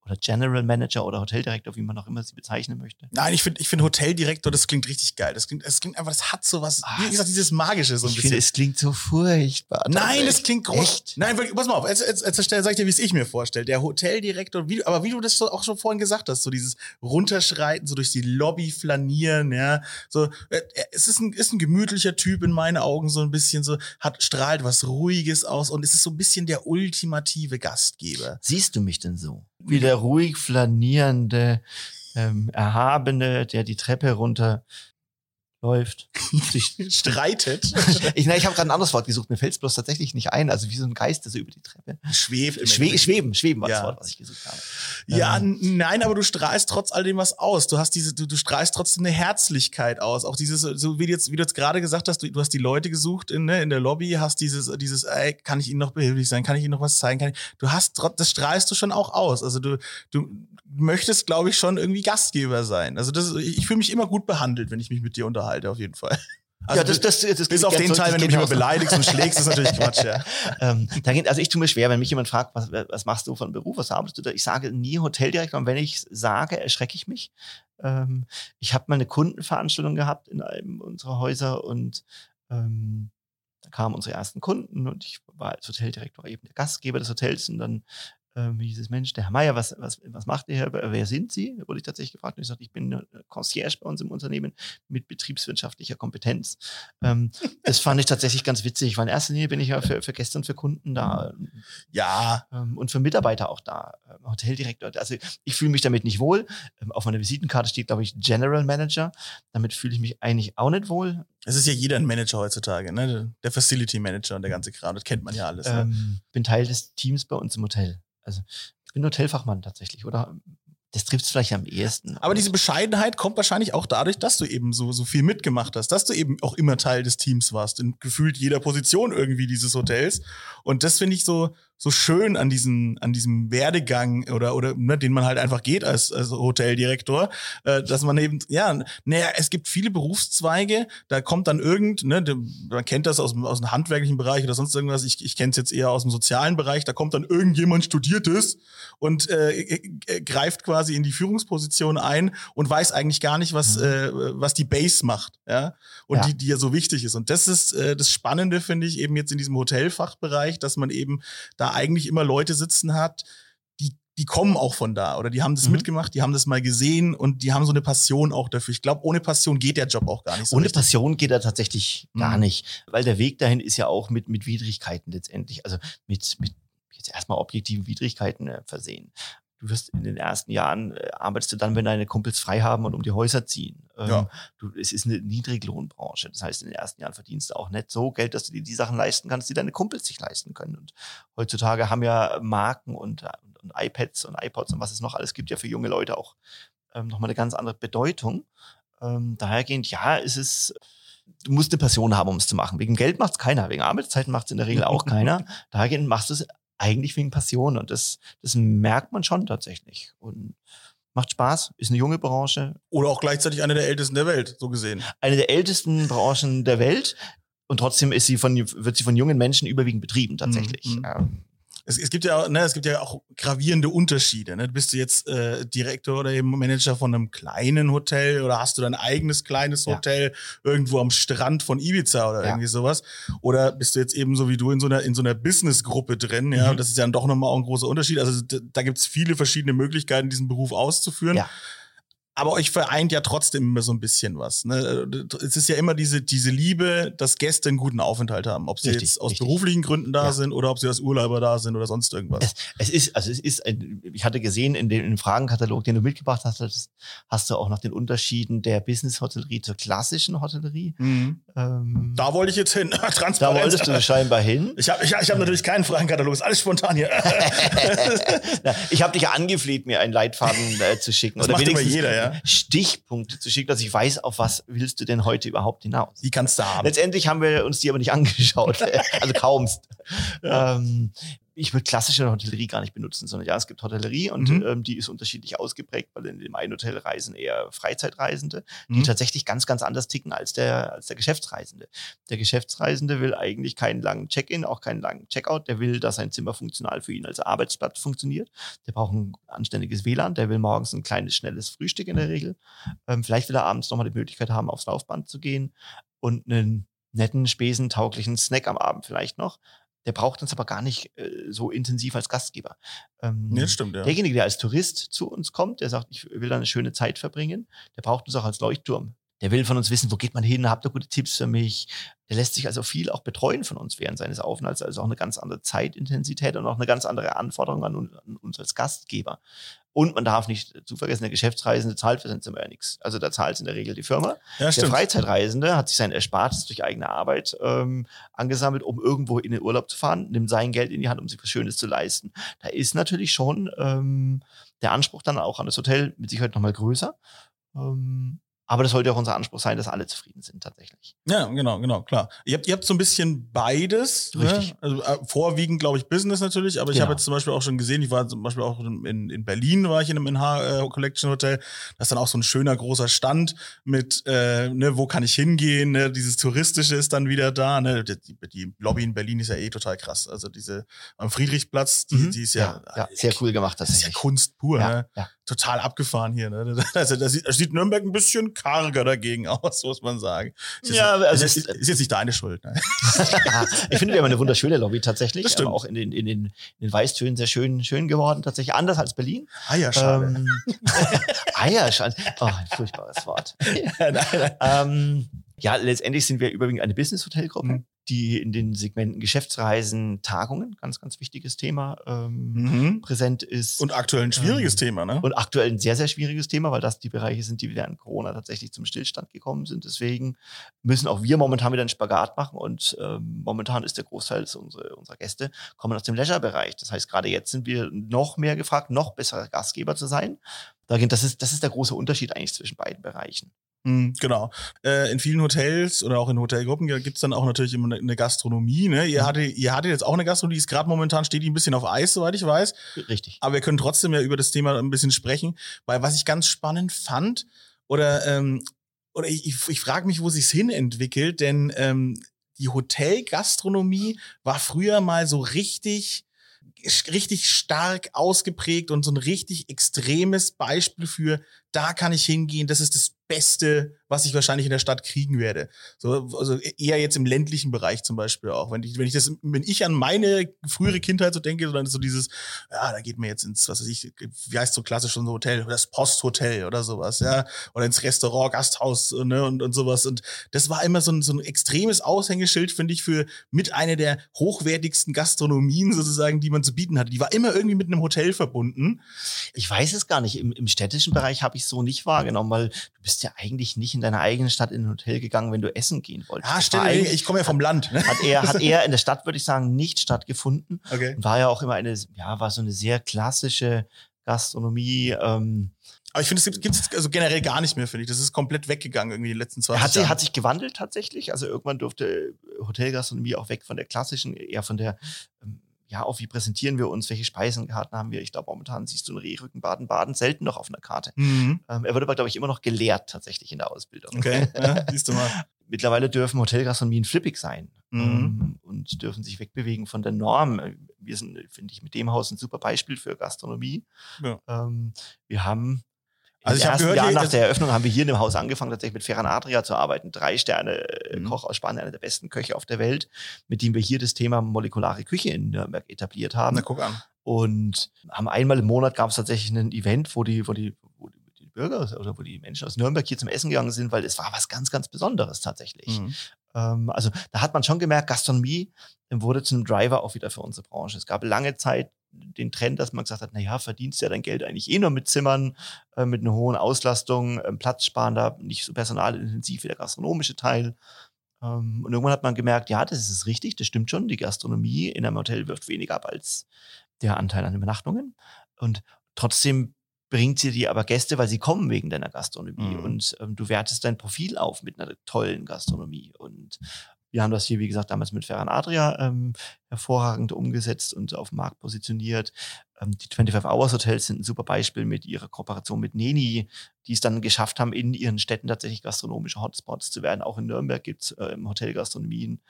Speaker 2: oder General Manager oder Hoteldirektor, wie man auch immer sie bezeichnen möchte.
Speaker 1: Nein, ich finde ich find Hoteldirektor, das klingt richtig geil. Das klingt, das klingt einfach, das hat sowas,
Speaker 2: Ah,
Speaker 1: wie gesagt, dieses Magische so ein
Speaker 2: ich
Speaker 1: bisschen.
Speaker 2: finde, es klingt so furchtbar.
Speaker 1: Nein, das klingt groß.
Speaker 2: Echt?
Speaker 1: Nein, wirklich, pass mal auf. Jetzt, jetzt, jetzt sag ich dir, wie es ich mir vorstelle. Der Hoteldirektor, wie, aber wie du das so auch schon vorhin gesagt hast, so dieses Runterschreiten, so durch die Lobby flanieren, ja. So, äh, es ist ein, ist ein gemütlicher Typ in meinen Augen, so ein bisschen so, hat, strahlt was Ruhiges aus und es ist so ein bisschen der ultimative Gastgeber.
Speaker 2: Siehst du mich denn so? Wie der ruhig flanierende, ähm, Erhabene, der die Treppe runter läuft. Sich-
Speaker 1: Streitet,
Speaker 2: ich na, ich habe gerade ein anderes Wort gesucht, mir fällt es bloß tatsächlich nicht ein. Also wie so ein Geist, der so über die Treppe.
Speaker 1: schwebt.
Speaker 2: Schwe schweben, schweben war
Speaker 1: Ja.
Speaker 2: das Wort, was ich gesucht habe.
Speaker 1: Ja,
Speaker 2: Ähm.
Speaker 1: nein, aber du strahlst trotz alledem was aus. Du hast diese, du, du strahlst trotzdem eine Herzlichkeit aus. Auch dieses, so wie du jetzt, wie du jetzt gerade gesagt hast, du, du hast die Leute gesucht in, ne, in der Lobby, hast dieses, dieses, ey, kann ich ihnen noch behilflich sein? Kann ich ihnen noch was zeigen? Kann ich, du hast, das strahlst du schon auch aus. Also du, du möchtest, glaube ich, schon irgendwie Gastgeber sein. Also das, ich, fühle mich immer gut behandelt, wenn ich mich mit dir unterhalte, auf jeden Fall. Also
Speaker 2: ja, das, das, das
Speaker 1: bis auf den Teil, wenn du mich immer beleidigst und schlägst, ist natürlich Quatsch, ja.
Speaker 2: ähm, da geht, also ich tue mir schwer, wenn mich jemand fragt, was, was machst du von Beruf, was arbeitest du da? Ich sage nie Hoteldirektor und wenn ich sage, erschrecke ich mich. Ähm, ich habe mal eine Kundenveranstaltung gehabt in einem unserer Häuser und ähm, da kamen unsere ersten Kunden und ich war als Hoteldirektor eben der Gastgeber des Hotels und dann ähm, hieß es, Mensch, der Herr Meier, was, was, was macht ihr hier? Wer sind Sie? Wurde ich tatsächlich gefragt und ich sagte, ich bin äh, Concierge bei uns im Unternehmen mit betriebswirtschaftlicher Kompetenz. Ähm, das fand ich tatsächlich ganz witzig, weil in erster Linie bin ich ja für, für Gäste und für Kunden da
Speaker 1: Ja,
Speaker 2: ähm, und für Mitarbeiter auch da. Ähm, Hoteldirektor, also ich fühle mich damit nicht wohl. Ähm, auf meiner Visitenkarte steht, glaube ich, General Manager. Damit fühle ich mich eigentlich auch nicht wohl.
Speaker 1: es ist ja jeder ein Manager heutzutage, ne? Der Facility Manager und der ganze Kram, das kennt man ja alles. Ne?
Speaker 2: Ähm, bin Teil des Teams bei uns im Hotel. Also ich bin Hotelfachmann tatsächlich, oder? Das trifft es vielleicht am ehesten.
Speaker 1: Aber diese Bescheidenheit kommt wahrscheinlich auch dadurch, dass du eben so, so viel mitgemacht hast, dass du eben auch immer Teil des Teams warst, in gefühlt jeder Position irgendwie dieses Hotels. Und das finde ich so, so schön an diesem, an diesem Werdegang oder, oder ne, den man halt einfach geht als, als Hoteldirektor, äh, dass man eben, ja, naja, es gibt viele Berufszweige, da kommt dann irgend, ne, man kennt das aus, dem- aus dem handwerklichen Bereich oder sonst irgendwas, ich, ich kenne es jetzt eher aus dem sozialen Bereich, da kommt dann irgendjemand Studiertes und äh, äh, äh, greift quasi in die Führungsposition ein und weiß eigentlich gar nicht, was, äh, was die Base macht, ja, und
Speaker 2: Ja.
Speaker 1: die, die ja so wichtig ist. Und das ist äh, das Spannende, finde ich, eben jetzt in diesem Hotelfachbereich, dass man eben da eigentlich immer Leute sitzen hat, die, die kommen auch von da oder die haben das
Speaker 2: Mhm.
Speaker 1: mitgemacht, die haben das mal gesehen und die haben so eine Passion auch dafür. Ich glaube, ohne Passion geht der Job auch gar nicht so
Speaker 2: Ohne
Speaker 1: richtig.
Speaker 2: Passion geht er tatsächlich gar
Speaker 1: Mhm.
Speaker 2: nicht, weil der Weg dahin ist ja auch mit, mit Widrigkeiten letztendlich, also mit, mit jetzt erstmal objektiven Widrigkeiten äh, versehen. Du wirst in den ersten Jahren, äh, arbeitest du dann, wenn deine Kumpels frei haben und um die Häuser ziehen. Ähm,
Speaker 1: Ja.
Speaker 2: du, es ist eine Niedriglohnbranche. Das heißt, in den ersten Jahren verdienst du auch nicht so Geld, dass du dir die Sachen leisten kannst, die deine Kumpels sich leisten können. Und heutzutage haben ja Marken und, äh, und, und iPads und iPods und was es noch alles gibt, ja für junge Leute auch ähm, nochmal eine ganz andere Bedeutung. Ähm, dahergehend, ja, ist es, du musst eine Passion haben, um es zu machen. Wegen Geld macht es keiner, wegen Arbeitszeiten macht es in der Regel auch keiner. Dahergehend machst du es eigentlich wegen Passion und das, das merkt man schon tatsächlich. Und macht Spaß, ist eine junge Branche,
Speaker 1: Oder auch gleichzeitig eine der ältesten der Welt, so gesehen.
Speaker 2: eine der ältesten Branchen der Welt. Und trotzdem ist sie von, wird sie von jungen Menschen überwiegend betrieben, tatsächlich.
Speaker 1: Mhm.
Speaker 2: Ja.
Speaker 1: Es, es gibt ja, ne, es gibt ja auch gravierende Unterschiede. Ne? Bist du jetzt äh, Direktor oder eben Manager von einem kleinen Hotel oder hast du dein eigenes kleines
Speaker 2: Ja.
Speaker 1: Hotel irgendwo am Strand von Ibiza oder
Speaker 2: Ja.
Speaker 1: irgendwie sowas? Oder bist du jetzt eben so wie du in so einer in so einer Businessgruppe drin? Ja,
Speaker 2: Mhm.
Speaker 1: das ist ja dann doch nochmal auch ein großer Unterschied. Also d- da gibt es viele verschiedene Möglichkeiten, diesen Beruf auszuführen.
Speaker 2: Ja.
Speaker 1: Aber euch vereint ja trotzdem immer so ein bisschen was. Ne? Es ist ja immer diese, diese Liebe, dass Gäste einen guten Aufenthalt haben. Ob sie
Speaker 2: Richtig,
Speaker 1: jetzt aus
Speaker 2: richtig.
Speaker 1: beruflichen Gründen da
Speaker 2: Ja.
Speaker 1: sind oder ob sie als Urlauber da sind oder sonst irgendwas.
Speaker 2: Es, es ist, also es ist, ein, ich hatte gesehen in dem, in dem Fragenkatalog, den du mitgebracht hast, hast du auch noch den Unterschieden der Business-Hotellerie zur klassischen Hotellerie.
Speaker 1: Mhm.
Speaker 2: Ähm,
Speaker 1: Da wollte ich jetzt hin. Transparenz.
Speaker 2: da wolltest du scheinbar hin.
Speaker 1: ich habe ich, ich hab natürlich keinen Fragenkatalog, ist alles spontan hier.
Speaker 2: Ich habe dich angefleht, mir einen Leitfaden äh, zu schicken.
Speaker 1: Das macht immer
Speaker 2: wenigstens
Speaker 1: jeder, ja.
Speaker 2: Stichpunkte zu schicken, dass ich weiß, auf was willst du denn heute überhaupt hinaus.
Speaker 1: Die kannst du haben.
Speaker 2: Letztendlich haben wir uns die aber nicht angeschaut, also kaumst. Ähm, ich würde klassische Hotellerie gar nicht benutzen, sondern ja, es gibt Hotellerie und
Speaker 1: Mhm.
Speaker 2: ähm, die ist unterschiedlich ausgeprägt, weil in dem einen Hotel reisen eher Freizeitreisende, die
Speaker 1: Mhm.
Speaker 2: tatsächlich ganz, ganz anders ticken als der, als der Geschäftsreisende. Der Geschäftsreisende will eigentlich keinen langen Check-in, auch keinen langen Checkout. Der will, dass sein Zimmer funktional für ihn als Arbeitsplatz funktioniert. Der braucht ein anständiges WLAN. Der will morgens ein kleines, schnelles Frühstück in der Regel. Ähm, vielleicht will er abends nochmal die Möglichkeit haben, aufs Laufband zu gehen und einen netten, spesentauglichen Snack am Abend vielleicht noch. Der braucht uns aber gar nicht äh, so intensiv als Gastgeber. Ähm,
Speaker 1: Nee, stimmt, ja.
Speaker 2: Derjenige, der als Tourist zu uns kommt, der sagt, ich will da eine schöne Zeit verbringen, der braucht uns auch als Leuchtturm. Der will von uns wissen, wo geht man hin, habt ihr gute Tipps für mich. Der lässt sich also viel auch betreuen von uns während seines Aufenthalts, also auch eine ganz andere Zeitintensität und auch eine ganz andere Anforderung an, un- an uns als Gastgeber. Und man darf nicht zu vergessen, der Geschäftsreisende zahlt für sein Zimmer ja nichts. Also da zahlt es in der Regel die Firma.
Speaker 1: ja,
Speaker 2: Der
Speaker 1: stimmt.
Speaker 2: Freizeitreisende hat sich sein Erspartes durch eigene Arbeit ähm, angesammelt, um irgendwo in den Urlaub zu fahren, nimmt sein Geld in die Hand, um sich was Schönes zu leisten. Da ist natürlich schon ähm, der Anspruch dann auch an das Hotel mit Sicherheit nochmal größer. Ähm, aber das sollte auch unser Anspruch sein, dass alle zufrieden sind tatsächlich.
Speaker 1: Ja, genau, genau, klar. Ihr habt, ihr habt so ein bisschen beides.
Speaker 2: Richtig.
Speaker 1: Ne? Also äh, vorwiegend, glaube ich, Business natürlich, aber ich habe
Speaker 2: Genau.
Speaker 1: jetzt zum Beispiel auch schon gesehen, ich war zum Beispiel auch in, in Berlin, war ich in einem NH äh, Collection Hotel. Das ist dann auch so ein schöner großer Stand mit, äh, ne, wo kann ich hingehen? Ne? Dieses Touristische ist dann wieder da. Ne? Die, die Lobby in Berlin ist ja eh total krass. Also diese am Friedrichsplatz, die,
Speaker 2: Mhm.
Speaker 1: die ist ja,
Speaker 2: ja, sehr cool gemacht
Speaker 1: Das ist ja. Kunst pur,
Speaker 2: Ja,
Speaker 1: ne?
Speaker 2: ja.
Speaker 1: Total abgefahren hier, ne? Also da sieht, da sieht Nürnberg ein bisschen karger dagegen aus, muss man sagen. Ist jetzt,
Speaker 2: Ja, also
Speaker 1: ist,
Speaker 2: es-
Speaker 1: ist, jetzt nicht deine Schuld, ne?
Speaker 2: ich finde, wir haben eine wunderschöne Lobby tatsächlich.
Speaker 1: Das stimmt.
Speaker 2: Auch in den, in, den, in den Weißtönen sehr schön, schön geworden. Tatsächlich anders als Berlin.
Speaker 1: Ja, schade.
Speaker 2: Ähm, Eierschale. Oh, ein furchtbares Wort.
Speaker 1: nein, nein.
Speaker 2: Ähm, ja, letztendlich sind wir überwiegend eine Business-Hotelgruppe,
Speaker 1: Mhm.
Speaker 2: Die in den Segmenten Geschäftsreisen, Tagungen, ganz, ganz wichtiges Thema, ähm,
Speaker 1: Mhm.
Speaker 2: präsent ist.
Speaker 1: Und aktuell ein schwieriges
Speaker 2: Ähm,
Speaker 1: Thema, ne?
Speaker 2: und aktuell ein sehr, sehr schwieriges Thema, weil das die Bereiche sind, die während Corona tatsächlich zum Stillstand gekommen sind. Deswegen müssen auch wir momentan wieder einen Spagat machen. Und ähm, momentan ist der Großteil des- unserer, Gäste kommen aus dem Leisure-Bereich. Das heißt, gerade jetzt sind wir noch mehr gefragt, noch besserer Gastgeber zu sein. Das ist, das ist der große Unterschied eigentlich zwischen beiden Bereichen.
Speaker 1: Mhm, genau. Äh, in vielen Hotels oder auch in Hotelgruppen gibt's dann auch natürlich immer eine, eine Gastronomie, ne? Ihr
Speaker 2: Mhm.
Speaker 1: hattet, ihr hattet jetzt auch eine Gastronomie, die ist gerade momentan steht die ein bisschen auf Eis, soweit ich weiß.
Speaker 2: Richtig.
Speaker 1: Aber wir können trotzdem ja über das Thema ein bisschen sprechen, weil was ich ganz spannend fand, oder, ähm, oder ich, ich, ich frage mich, wo sich's hin entwickelt, denn ähm, die Hotelgastronomie war früher mal so richtig richtig stark ausgeprägt und so ein richtig extremes Beispiel für, da kann ich hingehen, das ist das Beste, was ich wahrscheinlich in der Stadt kriegen werde. So, also eher jetzt im ländlichen Bereich zum Beispiel auch. Wenn ich, wenn ich das, wenn ich an meine frühere Kindheit so denke, dann ist so dieses, ja, da geht man jetzt ins, was weiß ich, wie heißt so klassisch so Hotel, das Posthotel oder sowas, ja, oder ins Restaurant, Gasthaus, ne, und, und sowas. Und das war immer so ein, so ein extremes Aushängeschild, finde ich, für mit einer der hochwertigsten Gastronomien sozusagen, die man zu bieten hatte. Die war immer irgendwie mit einem Hotel verbunden.
Speaker 2: Ich weiß es gar nicht. Im, im städtischen Bereich habe ich so nicht wahrgenommen, weil du bist ja eigentlich nicht in deiner eigenen Stadt in ein Hotel gegangen, wenn du essen gehen wolltest.
Speaker 1: Dir,
Speaker 2: eigentlich-
Speaker 1: ich komme ja vom Land. Ne?
Speaker 2: hat er, hat er in der Stadt, würde ich sagen, nicht stattgefunden.
Speaker 1: Okay.
Speaker 2: Und war ja auch immer eine, ja, war so eine sehr klassische Gastronomie. Ähm,
Speaker 1: Aber ich finde, es gibt es also generell gar nicht mehr, finde ich. Das ist komplett weggegangen irgendwie die letzten 20
Speaker 2: hat,
Speaker 1: Jahre.
Speaker 2: hat sich gewandelt tatsächlich. Also irgendwann durfte Hotelgastronomie auch weg von der klassischen, eher von der, ähm, ja, auch wie präsentieren wir uns, welche Speisenkarten haben wir. Ich glaube, momentan siehst du einen Rehrücken Baden-Baden selten noch auf einer Karte.
Speaker 1: Mhm.
Speaker 2: Ähm, er wird aber, glaube ich, immer noch gelehrt tatsächlich in der Ausbildung.
Speaker 1: Okay, ja, siehst du mal.
Speaker 2: Mittlerweile dürfen Hotelgastronomien flippig sein
Speaker 1: Mhm.
Speaker 2: ähm, und dürfen sich wegbewegen von der Norm. Wir sind, finde ich, mit dem Haus ein super Beispiel für Gastronomie.
Speaker 1: Ja.
Speaker 2: Ähm, wir haben
Speaker 1: Also ich
Speaker 2: im
Speaker 1: hab
Speaker 2: ersten
Speaker 1: gehört,
Speaker 2: Jahr nach der Eröffnung haben wir hier in dem Haus angefangen, tatsächlich mit Ferran Adria zu arbeiten. Drei Sterne äh,
Speaker 1: Mhm.
Speaker 2: Koch aus Spanien, einer der besten Köche auf der Welt, mit dem wir hier das Thema molekulare Küche in Nürnberg etabliert haben.
Speaker 1: Na, guck an.
Speaker 2: Und haben einmal im Monat gab es tatsächlich ein Event, wo die, wo die, wo die Bürger oder wo die Menschen aus Nürnberg hier zum Essen gegangen sind, weil es war was ganz, ganz Besonderes tatsächlich.
Speaker 1: Mhm.
Speaker 2: Ähm, also da hat man schon gemerkt, Gastronomie wurde zu einem Driver auch wieder für unsere Branche. Es gab lange Zeit den Trend, dass man gesagt hat, na ja, verdienst ja dein Geld eigentlich eh nur mit Zimmern, äh, mit einer hohen Auslastung, ähm, platzsparender, nicht so personalintensiv wie der gastronomische Teil. Ähm, und irgendwann hat man gemerkt, ja, das ist richtig, das stimmt schon. Die Gastronomie in einem Hotel wirft weniger ab als der Anteil an den Übernachtungen. Und trotzdem bringt sie dir aber Gäste, weil sie kommen wegen deiner Gastronomie.
Speaker 1: Mhm.
Speaker 2: Und ähm, du wertest dein Profil auf mit einer tollen Gastronomie. Und Wir haben das hier, wie gesagt, damals mit Ferran Adria ähm, hervorragend umgesetzt und auf dem Markt positioniert. Ähm, die 25 Hours Hotels sind ein super Beispiel mit ihrer Kooperation mit Neni, die es dann geschafft haben, in ihren Städten tatsächlich gastronomische Hotspots zu werden. Auch in Nürnberg gibt es äh, im Hotel Gastronomien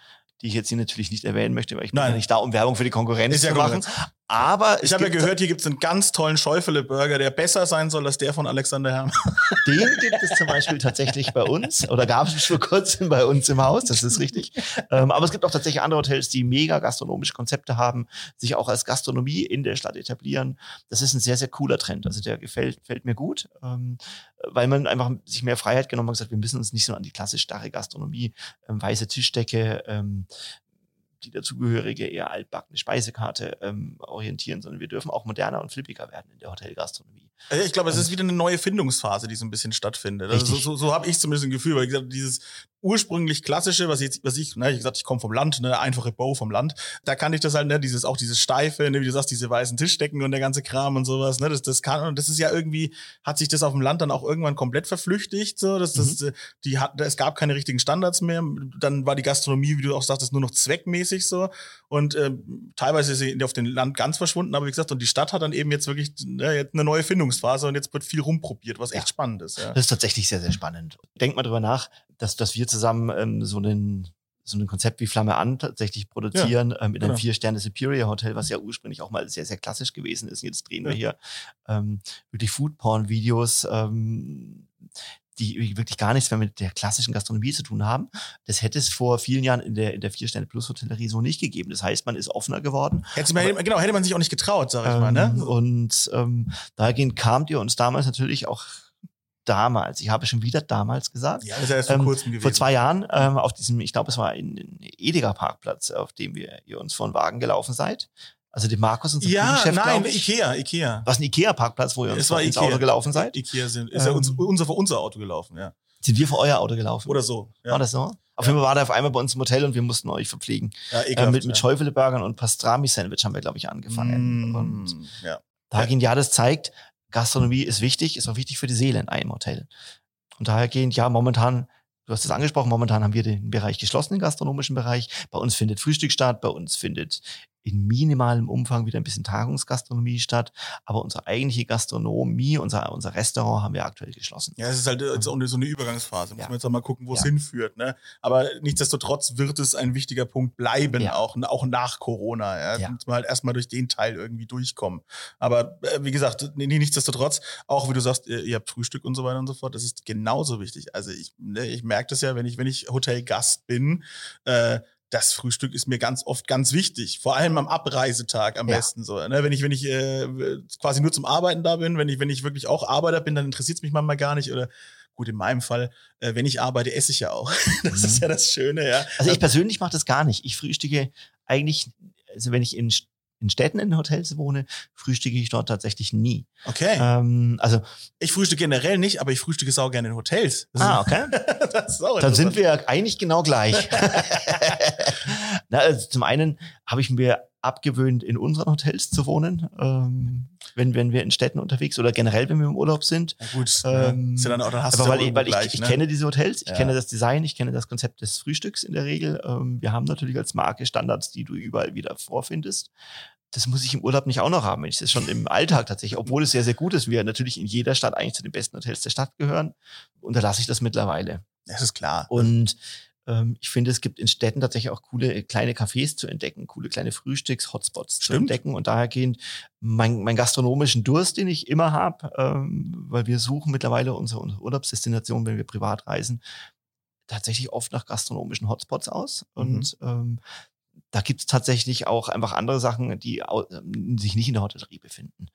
Speaker 2: die ich jetzt hier natürlich nicht erwähnen möchte, weil ich bin
Speaker 1: Nein.
Speaker 2: ja nicht da, um Werbung für die Konkurrenz
Speaker 1: ja
Speaker 2: zu machen. Aber
Speaker 1: Ich habe ja gehört, hier gibt es einen ganz tollen Schäufele-Burger, der besser sein soll als der von Alexander Herrmann.
Speaker 2: Den gibt es zum Beispiel tatsächlich bei uns oder gab es vor kurzem bei uns im Haus, das ist richtig. Ähm, aber es gibt auch tatsächlich andere Hotels, die mega gastronomische Konzepte haben, sich auch als Gastronomie in der Stadt etablieren. Das ist ein sehr, sehr cooler Trend. Also der gefällt, gefällt mir gut, ähm, weil man einfach sich mehr Freiheit genommen hat und gesagt, wir müssen uns nicht so an die klassisch starre Gastronomie, ähm, weiße Tischdecke, ähm, die dazugehörige eher altbackene Speisekarte ähm, orientieren, sondern wir dürfen auch moderner und flippiger werden in der Hotelgastronomie.
Speaker 1: Also Ich glaube, es ist wieder eine neue Findungsphase, die so ein bisschen stattfindet. Also so so, so habe ich zumindest ein Gefühl, weil gesagt, dieses ursprünglich klassische, was ich, was ich, ne, ich gesagt, ich komme vom Land, ne, einfache Bow vom Land, da kann ich das halt, ne, dieses auch dieses steife, ne, wie du sagst, diese weißen Tischdecken und der ganze Kram und sowas, ne, das, das kann und das ist ja irgendwie, hat sich das auf dem Land dann auch irgendwann komplett verflüchtigt, so, das, das,
Speaker 2: Mhm.
Speaker 1: äh, die hat, es gab keine richtigen Standards mehr, dann war die Gastronomie, wie du auch sagtest, nur noch zweckmäßig so und ähm, teilweise ist sie auf dem Land ganz verschwunden, aber wie gesagt, und die Stadt hat dann eben jetzt wirklich ne, jetzt eine neue Findungsphase und jetzt wird viel rumprobiert, was echt
Speaker 2: Ja.
Speaker 1: spannend ist. Ja.
Speaker 2: Das ist tatsächlich sehr, sehr spannend. Denk mal drüber nach, dass, dass wir zusammen ähm, so einen so ein Konzept wie Flamme an tatsächlich produzieren ähm, in einem
Speaker 1: genau.
Speaker 2: Vier-Sterne Superior Hotel, was ja ursprünglich auch mal sehr, sehr klassisch gewesen ist. Jetzt drehen wir
Speaker 1: Ja.
Speaker 2: hier ähm, wirklich Foodporn-Videos, ähm, die wirklich gar nichts mehr mit der klassischen Gastronomie zu tun haben. Das hätte es vor vielen Jahren in der, in der Vier-Sterne-Plus-Hotellerie so nicht gegeben. Das heißt, man ist offener geworden.
Speaker 1: Hätte man, genau, hätte man sich auch nicht getraut, sag ich mal.
Speaker 2: Ähm,
Speaker 1: Ne?
Speaker 2: Und ähm, dahingehend kamt ihr uns damals natürlich auch damals, ich habe schon wieder damals gesagt,
Speaker 1: Ja, das ist ja erst vor
Speaker 2: ähm,
Speaker 1: kurzem gewesen.
Speaker 2: vor zwei Jahren ähm, auf diesem, ich glaube, es war in, in Edeka Parkplatz, auf dem wir ihr uns von Wagen gelaufen seid. Also dem Markus, unser
Speaker 1: ja,
Speaker 2: Küchenchef,
Speaker 1: nein,
Speaker 2: ich.
Speaker 1: Ikea, Ikea.
Speaker 2: Was ein Ikea-Parkplatz, wo ihr uns
Speaker 1: Es war
Speaker 2: ins
Speaker 1: Ikea.
Speaker 2: Auto gelaufen seid?
Speaker 1: Ikea sind, ist ja uns,
Speaker 2: Ähm.
Speaker 1: unser, vor unser Auto gelaufen, ja.
Speaker 2: Sind wir vor euer Auto gelaufen?
Speaker 1: Oder so. Ja,
Speaker 2: War das so? Auf jeden Fall war der auf einmal bei uns im Hotel und wir mussten euch verpflegen.
Speaker 1: ja
Speaker 2: Äh,
Speaker 1: ekelhaft,
Speaker 2: mit mit
Speaker 1: ja.
Speaker 2: Schäufele-Burgern und Pastrami-Sandwich haben wir, glaube ich, angefangen. Und
Speaker 1: Mm, ja.
Speaker 2: dahingehend, ja, das zeigt, Gastronomie ist wichtig, ist auch wichtig für die Seele in einem Hotel. Und dahergehend, ja, momentan, du hast es angesprochen, momentan haben wir den Bereich geschlossen, den gastronomischen Bereich. Bei uns findet Frühstück statt, bei uns findet in minimalem Umfang wieder ein bisschen Tagungsgastronomie statt. Aber unsere eigentliche Gastronomie, unser, unser Restaurant haben wir aktuell geschlossen.
Speaker 1: Ja, es ist halt äh, so eine Übergangsphase. Muss
Speaker 2: Ja.
Speaker 1: man jetzt auch mal gucken, wo es
Speaker 2: Ja.
Speaker 1: hinführt. Ne? Aber nichtsdestotrotz wird es ein wichtiger Punkt bleiben,
Speaker 2: Ja.
Speaker 1: auch, auch nach Corona. Ja?
Speaker 2: Ja.
Speaker 1: Muss man halt erstmal durch den Teil irgendwie durchkommen. Aber äh, wie gesagt, nee, nichtsdestotrotz, auch wie du sagst, ihr, ihr habt Frühstück und so weiter und so fort, das ist genauso wichtig. Also ich, ne, ich merke das ja, wenn ich, wenn ich Hotelgast bin, äh, das Frühstück ist mir ganz oft ganz wichtig. Vor allem am Abreisetag am
Speaker 2: Ja.
Speaker 1: besten so. Ne? Wenn ich, wenn ich äh, quasi nur zum Arbeiten da bin, wenn ich, wenn ich wirklich auch Arbeiter bin, dann interessiert es mich manchmal gar nicht. Oder gut, in meinem Fall, äh, wenn ich arbeite, esse ich ja auch. Das
Speaker 2: Mhm.
Speaker 1: ist ja das Schöne, ja.
Speaker 2: Also ich persönlich mache das gar nicht. Ich frühstücke eigentlich, also wenn ich in, in Städten in Hotels wohne, frühstücke ich dort tatsächlich nie.
Speaker 1: Okay.
Speaker 2: Ähm, also,
Speaker 1: Ich frühstücke generell nicht, aber ich frühstücke sau gerne in Hotels. Das
Speaker 2: ah, okay.
Speaker 1: das ist auch
Speaker 2: Dann sind wir eigentlich genau gleich. Na, also zum einen habe ich mir abgewöhnt, in unseren Hotels zu wohnen, ähm, wenn, wenn wir in Städten unterwegs oder generell, wenn wir im Urlaub sind.
Speaker 1: Ja, gut,
Speaker 2: Ähm,
Speaker 1: ne? ist ja dann, auch- dann hast
Speaker 2: Aber
Speaker 1: du
Speaker 2: weil, ich, weil ich,
Speaker 1: gleich,
Speaker 2: ich
Speaker 1: ne?
Speaker 2: kenne diese Hotels, ich
Speaker 1: Ja.
Speaker 2: kenne das Design, ich kenne das Konzept des Frühstücks in der Regel. Ähm, wir haben natürlich als Marke Standards, die du überall wieder vorfindest. Das muss ich im Urlaub nicht auch noch haben. Ich das schon im Alltag tatsächlich, obwohl es sehr, sehr gut ist. Wir natürlich in jeder Stadt eigentlich zu den besten Hotels der Stadt gehören, unterlasse ich das mittlerweile.
Speaker 1: Das ist klar.
Speaker 2: Und ähm, ich finde, es gibt in Städten tatsächlich auch coole äh, kleine Cafés zu entdecken, coole kleine Frühstücks-Hotspots zu entdecken. Und dahergehend mein, mein gastronomischen Durst, den ich immer habe, ähm, weil wir suchen mittlerweile unsere, unsere Urlaubsdestination, wenn wir privat reisen, tatsächlich oft nach gastronomischen Hotspots aus.
Speaker 1: Mhm.
Speaker 2: Und ähm, da gibt es tatsächlich auch einfach andere Sachen, die ähm, sich nicht in der Hotellerie befinden.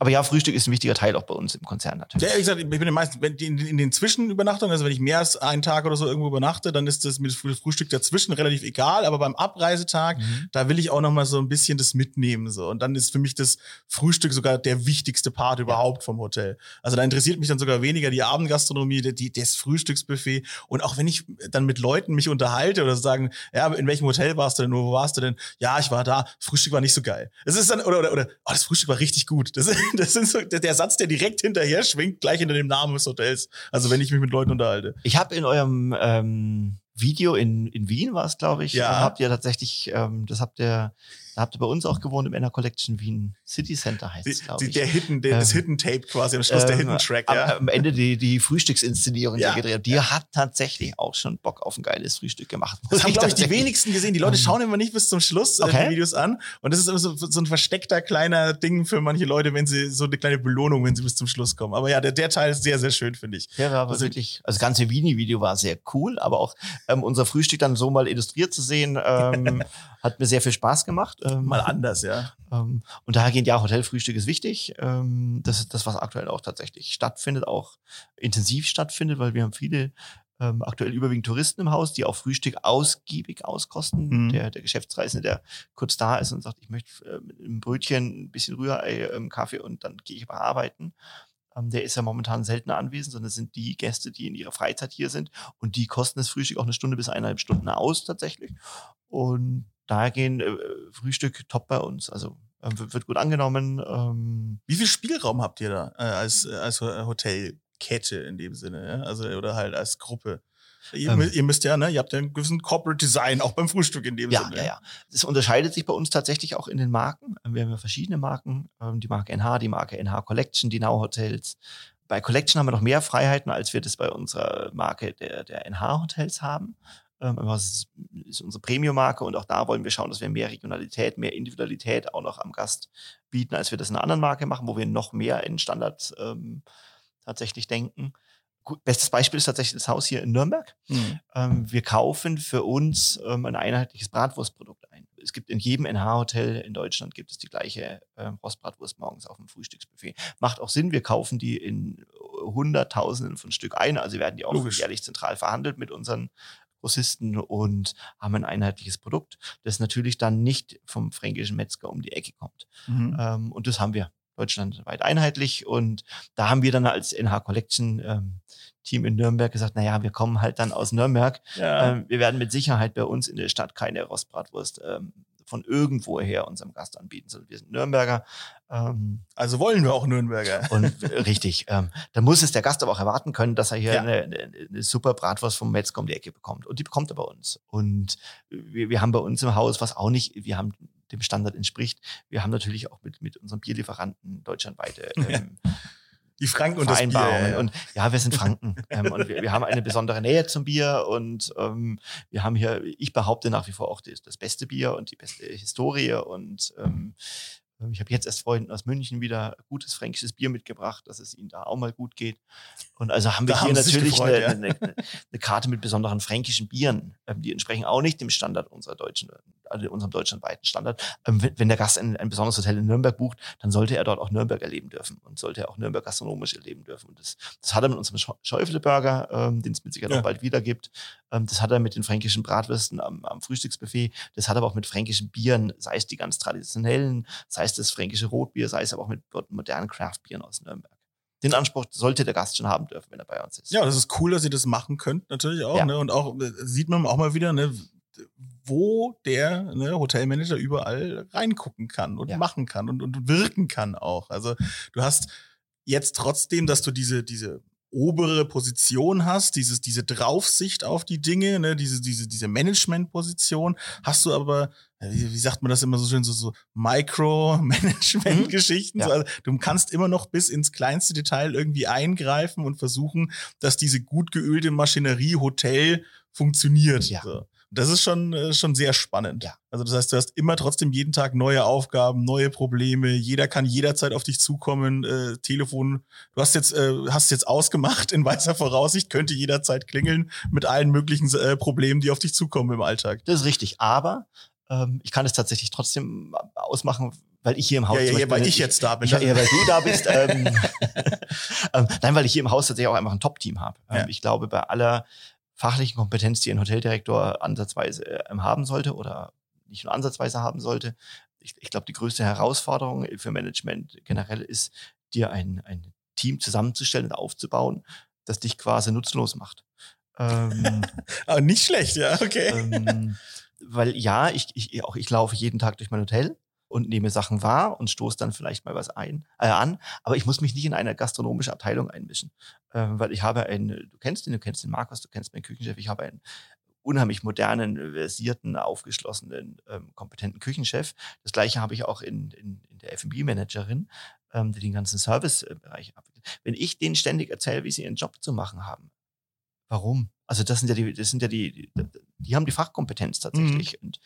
Speaker 2: Aber ja, Frühstück ist ein wichtiger Teil auch bei uns im Konzern natürlich.
Speaker 1: Ja, wie gesagt, ich bin den meisten, wenn die in, in den Zwischenübernachtungen, also wenn ich mehr als einen Tag oder so irgendwo übernachte, dann ist das mit dem Frühstück dazwischen relativ egal. Aber beim Abreisetag,
Speaker 2: Mhm.
Speaker 1: da will ich auch noch mal so ein bisschen das mitnehmen so. Und dann ist für mich das Frühstück sogar der wichtigste Part überhaupt vom Hotel. Also da interessiert mich dann sogar weniger die Abendgastronomie, die, die, das Frühstücksbuffet. Und auch wenn ich dann mit Leuten mich unterhalte oder sagen, ja, in welchem Hotel warst du denn? Wo warst du denn? Ja, ich war da. Frühstück war nicht so geil. Das ist dann oder oder oder oh, das Frühstück war richtig gut. Das, das sind so der, Satz, der direkt hinterher schwingt, gleich hinter dem Namen des Hotels. Also wenn ich mich mit Leuten unterhalte.
Speaker 2: Ich habe in eurem ähm, Video in, in Wien war es, glaube ich.
Speaker 1: Ja.
Speaker 2: Habt ihr tatsächlich, ähm, das habt ihr, da habt ihr bei uns auch gewohnt im Inner Collection Wien City Center heißt
Speaker 1: Die,
Speaker 2: es, glaube
Speaker 1: die,
Speaker 2: ich.
Speaker 1: der Hidden, der, das
Speaker 2: Ähm,
Speaker 1: Hidden Tape quasi am Schluss, der
Speaker 2: Ähm,
Speaker 1: Hidden Track,
Speaker 2: am,
Speaker 1: ja.
Speaker 2: am Ende die, die Frühstücksinszenierung, die
Speaker 1: Ja.
Speaker 2: er gedreht die hat tatsächlich auch schon Bock auf ein geiles Frühstück gemacht.
Speaker 1: Das haben, glaube ich, die wenigsten gesehen. Die Leute schauen immer nicht bis zum Schluss
Speaker 2: okay.
Speaker 1: die Videos an. Und das ist immer so, so ein versteckter kleiner Ding für manche Leute, wenn sie so eine kleine Belohnung, wenn sie bis zum Schluss kommen. Aber ja, der, der Teil ist sehr, sehr schön, finde ich.
Speaker 2: Ja, war aber
Speaker 1: Also-
Speaker 2: wirklich, also das ganze Vini-Video war sehr cool, aber auch ähm, unser Frühstück dann so mal illustriert zu sehen, ähm, hat mir sehr viel Spaß gemacht. Ähm,
Speaker 1: Mal anders, ja.
Speaker 2: Ähm, und dahergehend, ja, Hotelfrühstück ist wichtig. Ähm, das ist das, was aktuell auch tatsächlich stattfindet, auch intensiv stattfindet, weil wir haben viele ähm, aktuell überwiegend Touristen im Haus, die auch Frühstück ausgiebig auskosten.
Speaker 1: Mhm.
Speaker 2: Der, der Geschäftsreisende, der kurz da ist und sagt, ich möchte äh, mit einem Brötchen, ein bisschen Rührei, ähm, Kaffee und dann gehe ich aber arbeiten. Ähm, der ist ja momentan seltener anwesend, sondern es sind die Gäste, die in ihrer Freizeit hier sind und die kosten das Frühstück auch eine Stunde bis eineinhalb Stunden aus tatsächlich. Und daher gehen äh, Frühstück top bei uns. Also ähm, wird gut angenommen. Ähm,
Speaker 1: Wie viel Spielraum habt ihr da äh, als, äh, als Ho- Hotelkette in dem Sinne? Ja? Also, oder halt als Gruppe? Ihr,
Speaker 2: Ähm.
Speaker 1: ihr müsst ja, ne, ihr habt ja einen gewissen Corporate Design, auch beim Frühstück in dem
Speaker 2: ja,
Speaker 1: Sinne.
Speaker 2: ja, ja. Es unterscheidet sich bei uns tatsächlich auch in den Marken. Ähm, Wir haben ja verschiedene Marken. Ähm, die Marke NH, die Marke NH Collection, die Now Hotels. Bei Collection haben wir noch mehr Freiheiten, als wir das bei unserer Marke der, der NH Hotels haben. Ähm, aber es ist, unsere Premium-Marke und auch da wollen wir schauen, dass wir mehr Regionalität, mehr Individualität auch noch am Gast bieten, als wir das in einer anderen Marke machen, wo wir noch mehr in Standards ähm, tatsächlich denken. Gut, bestes Beispiel ist tatsächlich das Haus hier in Nürnberg.
Speaker 1: Hm.
Speaker 2: Ähm, wir kaufen für uns ähm, ein einheitliches Bratwurstprodukt ein. Es gibt in jedem NH-Hotel in Deutschland gibt es die gleiche ähm, Rostbratwurst morgens auf dem Frühstücksbuffet. Macht auch Sinn, wir kaufen die in Hunderttausenden von Stück ein. Also werden die auch jährlich zentral verhandelt mit unseren Grossisten und haben ein einheitliches Produkt, das natürlich dann nicht vom fränkischen Metzger um die Ecke kommt.
Speaker 1: Mhm.
Speaker 2: Ähm, und das haben wir deutschlandweit einheitlich. Und da haben wir dann als NH Collection ähm, Team in Nürnberg gesagt, naja, wir kommen halt dann aus Nürnberg.
Speaker 1: Ja.
Speaker 2: Ähm, wir werden mit Sicherheit bei uns in der Stadt keine Rostbratwurst ähm, von irgendwoher unserem Gast anbieten, sondern wir sind Nürnberger. Ähm,
Speaker 1: also wollen wir auch Nürnberger.
Speaker 2: und äh, richtig, ähm, da muss es der Gast aber auch erwarten können, dass er hier
Speaker 1: Ja.
Speaker 2: eine, eine, eine super Bratwurst vom Metzger um die Ecke bekommt. Und die bekommt er bei uns. Und wir, wir haben bei uns im Haus, was auch nicht, wir haben dem Standard entspricht, wir haben natürlich auch mit, mit unseren Bierlieferanten deutschlandweite ähm,
Speaker 1: Die Franken und das Bier. Ja.
Speaker 2: Und ja, wir sind Franken. ähm, und wir, wir haben eine besondere Nähe zum Bier und ähm, wir haben hier, ich behaupte nach wie vor auch das, das beste Bier und die beste Historie. Und ähm, ich habe jetzt erst Freunden aus München wieder gutes fränkisches Bier mitgebracht, dass es ihnen da auch mal gut geht. Und also haben wir
Speaker 1: Da
Speaker 2: hier
Speaker 1: haben
Speaker 2: natürlich
Speaker 1: gefreut,
Speaker 2: eine,
Speaker 1: ja.
Speaker 2: eine, eine, eine Karte mit besonderen fränkischen Bieren. Ähm, die entsprechen auch nicht dem Standard unserer deutschen, also unserem deutschlandweiten Standard. Ähm, wenn, der Gast ein, ein besonderes Hotel in Nürnberg bucht, dann sollte er dort auch Nürnberg erleben dürfen und sollte er auch Nürnberg gastronomisch erleben dürfen. Und das, das hat er mit unserem Schäufele-Burger, ähm, den es mit Sicherheit
Speaker 1: Ja.
Speaker 2: auch bald wieder gibt. Ähm, das hat er mit den fränkischen Bratwürsten am, am Frühstücksbuffet. Das hat er aber auch mit fränkischen Bieren, sei es die ganz traditionellen, sei es das fränkische Rotbier, sei es aber auch mit modernen Craftbieren aus Nürnberg. Den Anspruch sollte der Gast schon haben dürfen, wenn er bei uns ist.
Speaker 1: Ja, das ist cool, dass ihr das machen könnt, natürlich auch.
Speaker 2: Ja.
Speaker 1: Ne? Und auch äh, sieht man auch mal wieder, ne, wo der ne, Hotelmanager überall reingucken kann und
Speaker 2: Ja.
Speaker 1: machen kann und, und wirken kann auch. Also du hast jetzt trotzdem, dass du diese, diese obere Position hast, dieses, diese Draufsicht auf die Dinge, ne, diese, diese, diese Management-Position, hast du aber, wie, wie sagt man das immer so schön, so, so Micro-Management-Geschichten.
Speaker 2: Mhm. Ja.
Speaker 1: So, also, du kannst immer noch bis ins kleinste Detail irgendwie eingreifen und versuchen, dass diese gut geölte Maschinerie Hotel funktioniert.
Speaker 2: Ja.
Speaker 1: So. Das ist schon, äh, schon sehr spannend.
Speaker 2: Ja.
Speaker 1: Also das heißt, du hast immer trotzdem jeden Tag neue Aufgaben, neue Probleme. Jeder kann jederzeit auf dich zukommen. Äh, Telefon, du hast jetzt, äh, hast jetzt ausgemacht in weißer Voraussicht, könnte jederzeit klingeln mit allen möglichen äh, Problemen, die auf dich zukommen im Alltag.
Speaker 2: Das ist richtig. Aber ähm, ich kann es tatsächlich trotzdem ausmachen, weil ich hier im Haus
Speaker 1: Ja, ja, ja, weil ich jetzt da bin.
Speaker 2: Ich, ja, weil du da bist. ähm, ähm, nein, weil ich hier im Haus tatsächlich auch einfach ein Top-Team habe. Ähm,
Speaker 1: Ja.
Speaker 2: Ich glaube, bei aller fachlichen Kompetenz, die ein Hoteldirektor ansatzweise ähm, haben sollte oder nicht nur ansatzweise haben sollte, ich, ich glaube, die größte Herausforderung für Management generell ist, dir ein, ein Team zusammenzustellen und aufzubauen, das dich quasi nutzlos macht. Ähm,
Speaker 1: Aber nicht schlecht, ja, okay.
Speaker 2: ähm, weil ja, ich, ich, auch ich laufe jeden Tag durch mein Hotel und nehme Sachen wahr und stoße dann vielleicht mal was ein, äh, an, aber ich muss mich nicht in eine gastronomische Abteilung einmischen, ähm, weil ich habe einen, du kennst den, du kennst den Markus, du kennst meinen Küchenchef, ich habe ein unheimlich modernen, versierten, aufgeschlossenen, ähm, kompetenten Küchenchef. Das gleiche habe ich auch in, in, in der F&B-Managerin, ähm, die den ganzen Servicebereich abwickelt. Wenn ich denen ständig erzähle, wie sie ihren Job zu machen haben, warum? Also das sind ja die, das sind ja die, die, die haben die Fachkompetenz tatsächlich. Mhm. Und,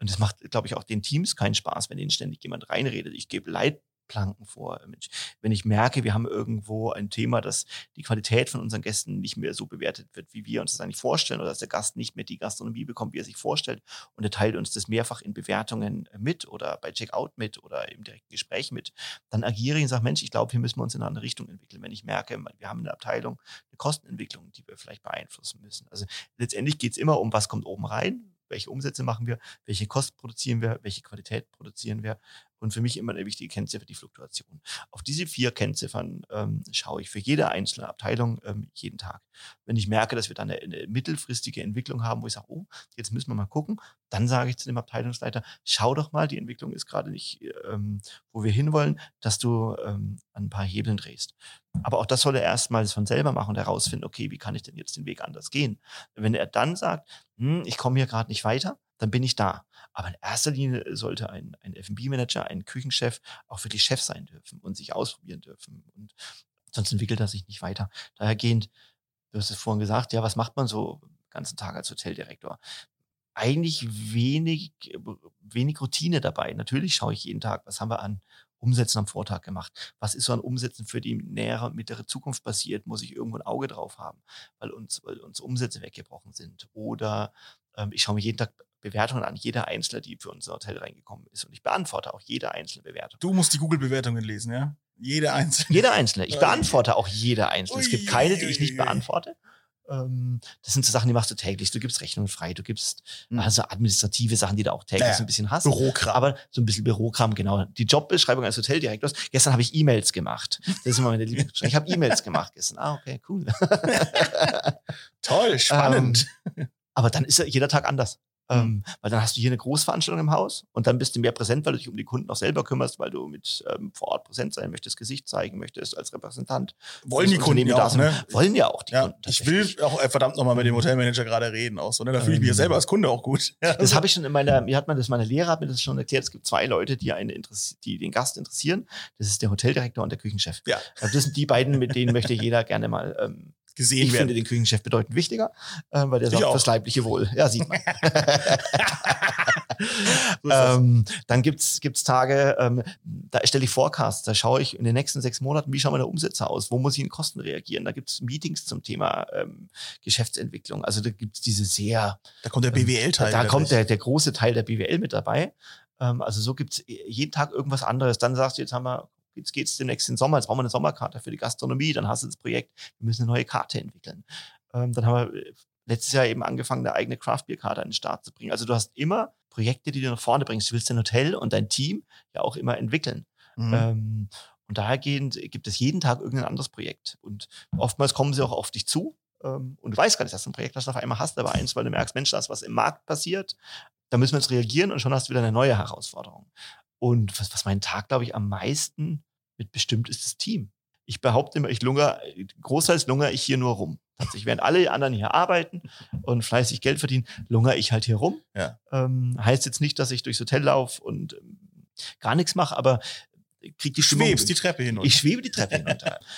Speaker 2: und das macht, glaube ich, auch den Teams keinen Spaß, wenn ihnen ständig jemand reinredet. Ich gebe Leitplanken vor. Wenn ich merke, wir haben irgendwo ein Thema, dass die Qualität von unseren Gästen nicht mehr so bewertet wird, wie wir uns das eigentlich vorstellen, oder dass der Gast nicht mehr die Gastronomie bekommt, wie er sich vorstellt, und er teilt uns das mehrfach in Bewertungen mit oder bei Checkout mit oder im direkten Gespräch mit, dann agiere ich und sage, Mensch, ich glaube, hier müssen wir uns in eine andere Richtung entwickeln. Wenn ich merke, wir haben eine Abteilung, eine Kostenentwicklung, die wir vielleicht beeinflussen müssen. Also letztendlich geht es immer um, was kommt oben rein, welche Umsätze machen wir, welche Kosten produzieren wir, welche Qualität produzieren wir. Und für mich immer eine wichtige Kennziffer die Fluktuation. Auf diese vier Kennziffern ähm, schaue ich für jede einzelne Abteilung ähm, jeden Tag. Wenn ich merke, dass wir dann eine, eine, mittelfristige Entwicklung haben, wo ich sage, oh, jetzt müssen wir mal gucken, dann sage ich zu dem Abteilungsleiter, schau doch mal, die Entwicklung ist gerade nicht, ähm, wo wir hinwollen, dass du ähm, an ein paar Hebeln drehst. Aber auch das soll er erstmal von selber machen und herausfinden, okay, wie kann ich denn jetzt den Weg anders gehen? Wenn er dann sagt, hm, ich komme hier gerade nicht weiter, dann bin ich da. Aber in erster Linie sollte ein, ein F&B-Manager, ein Küchenchef auch wirklich Chef sein dürfen und sich ausprobieren dürfen. Und sonst entwickelt er sich nicht weiter. Dahergehend, du hast es vorhin gesagt, ja, was macht man so den ganzen Tag als Hoteldirektor? Eigentlich wenig, wenig Routine dabei. Natürlich schaue ich jeden Tag, was haben wir an Umsätzen am Vortag gemacht? Was ist so an Umsätzen für die nähere und mittlere Zukunft passiert? Muss ich irgendwo ein Auge drauf haben, weil uns, weil uns Umsätze weggebrochen sind? Oder ähm, ich schaue mir jeden Tag Bewertungen an, jeder einzelne, die für unser Hotel reingekommen ist. Und ich beantworte auch jede einzelne Bewertung.
Speaker 1: Du musst die Google-Bewertungen lesen, ja? Jede einzelne.
Speaker 2: Jede einzelne. Ich beantworte auch jede einzelne. Es gibt keine, die ich nicht beantworte. Ähm, das sind so Sachen, die machst du täglich. Du gibst Rechnungen frei, du gibst mhm. also administrative Sachen, die du auch täglich naja, so ein bisschen hast.
Speaker 1: Bürokram.
Speaker 2: Aber so ein bisschen Bürokram, genau. Die Jobbeschreibung als Hoteldirektors. Gestern habe ich E-Mails gemacht. Das ist immer meine Lieblingsbeschreibung. Ich habe E-Mails gemacht gestern. Ah, okay, cool.
Speaker 1: Toll, spannend.
Speaker 2: Ähm, aber dann ist ja jeder Tag anders. Ähm, mhm. weil dann hast du hier eine Großveranstaltung im Haus und dann bist du mehr präsent, weil du dich um die Kunden auch selber kümmerst, weil du mit ähm, vor Ort präsent sein möchtest, Gesicht zeigen möchtest als Repräsentant.
Speaker 1: Wollen die Kunden ja auch, ne?
Speaker 2: Wollen ja auch die
Speaker 1: ja, Kunden. Ich will auch äh, verdammt nochmal mit dem Hotelmanager gerade reden auch so, ne? Da fühle ich mich ja ähm. selber als Kunde auch gut.
Speaker 2: Ja, das habe ich schon in meiner, mir hat man das, meine Lehrer hat mir das schon erklärt, es gibt zwei Leute, die einen die den Gast interessieren. Das ist der Hoteldirektor und der Küchenchef.
Speaker 1: Ja.
Speaker 2: Also das sind die beiden, mit denen möchte jeder gerne mal ähm, gesehen ich werden. Ich finde den Küchenchef bedeutend wichtiger, äh, weil der sorgt fürs leibliche Wohl. Ja, sieht man. ähm, dann gibt's gibt's Tage, ähm, da stelle ich Forecasts, da schaue ich in den nächsten sechs Monaten, wie schauen meine Umsätze aus, wo muss ich in Kosten reagieren. Da gibt's Meetings zum Thema ähm, Geschäftsentwicklung. Also da gibt's diese sehr.
Speaker 1: Da kommt der BWL-Teil.
Speaker 2: Ähm, da, da kommt der, der große Teil der BWL mit dabei. Ähm, also so gibt's jeden Tag irgendwas anderes. Dann sagst du, jetzt haben wir jetzt geht es demnächst in den Sommer, jetzt brauchen wir eine Sommerkarte für die Gastronomie, dann hast du das Projekt, wir müssen eine neue Karte entwickeln. Ähm, dann haben wir äh, letztes Jahr eben angefangen, eine eigene Craft Karte an den Start zu bringen. Also du hast immer Projekte, die du nach vorne bringst. Du willst dein Hotel und dein Team ja auch immer entwickeln. Mhm. Ähm, und dahergehend gibt es jeden Tag irgendein anderes Projekt. Und oftmals kommen sie auch auf dich zu. Ähm, und du weißt gar nicht, dass du ein Projekt du auf einmal hast, aber eins, weil du merkst, Mensch, da ist was im Markt passiert. Da müssen wir jetzt reagieren und schon hast du wieder eine neue Herausforderung. Und was, was meinen Tag, glaube ich, am meisten mit bestimmt ist das Team. Ich behaupte immer, ich lungere, großteils lungere ich hier nur rum. Tatsächlich, während alle anderen hier arbeiten und fleißig Geld verdienen, lungere ich halt hier rum.
Speaker 1: Ja.
Speaker 2: Ähm, heißt jetzt nicht, dass ich durchs Hotel laufe und ähm, gar nichts mache, aber krieg die Stimmung.
Speaker 1: Schwebst die Treppe hinunter.
Speaker 2: Ich schwebe die Treppe hinunter.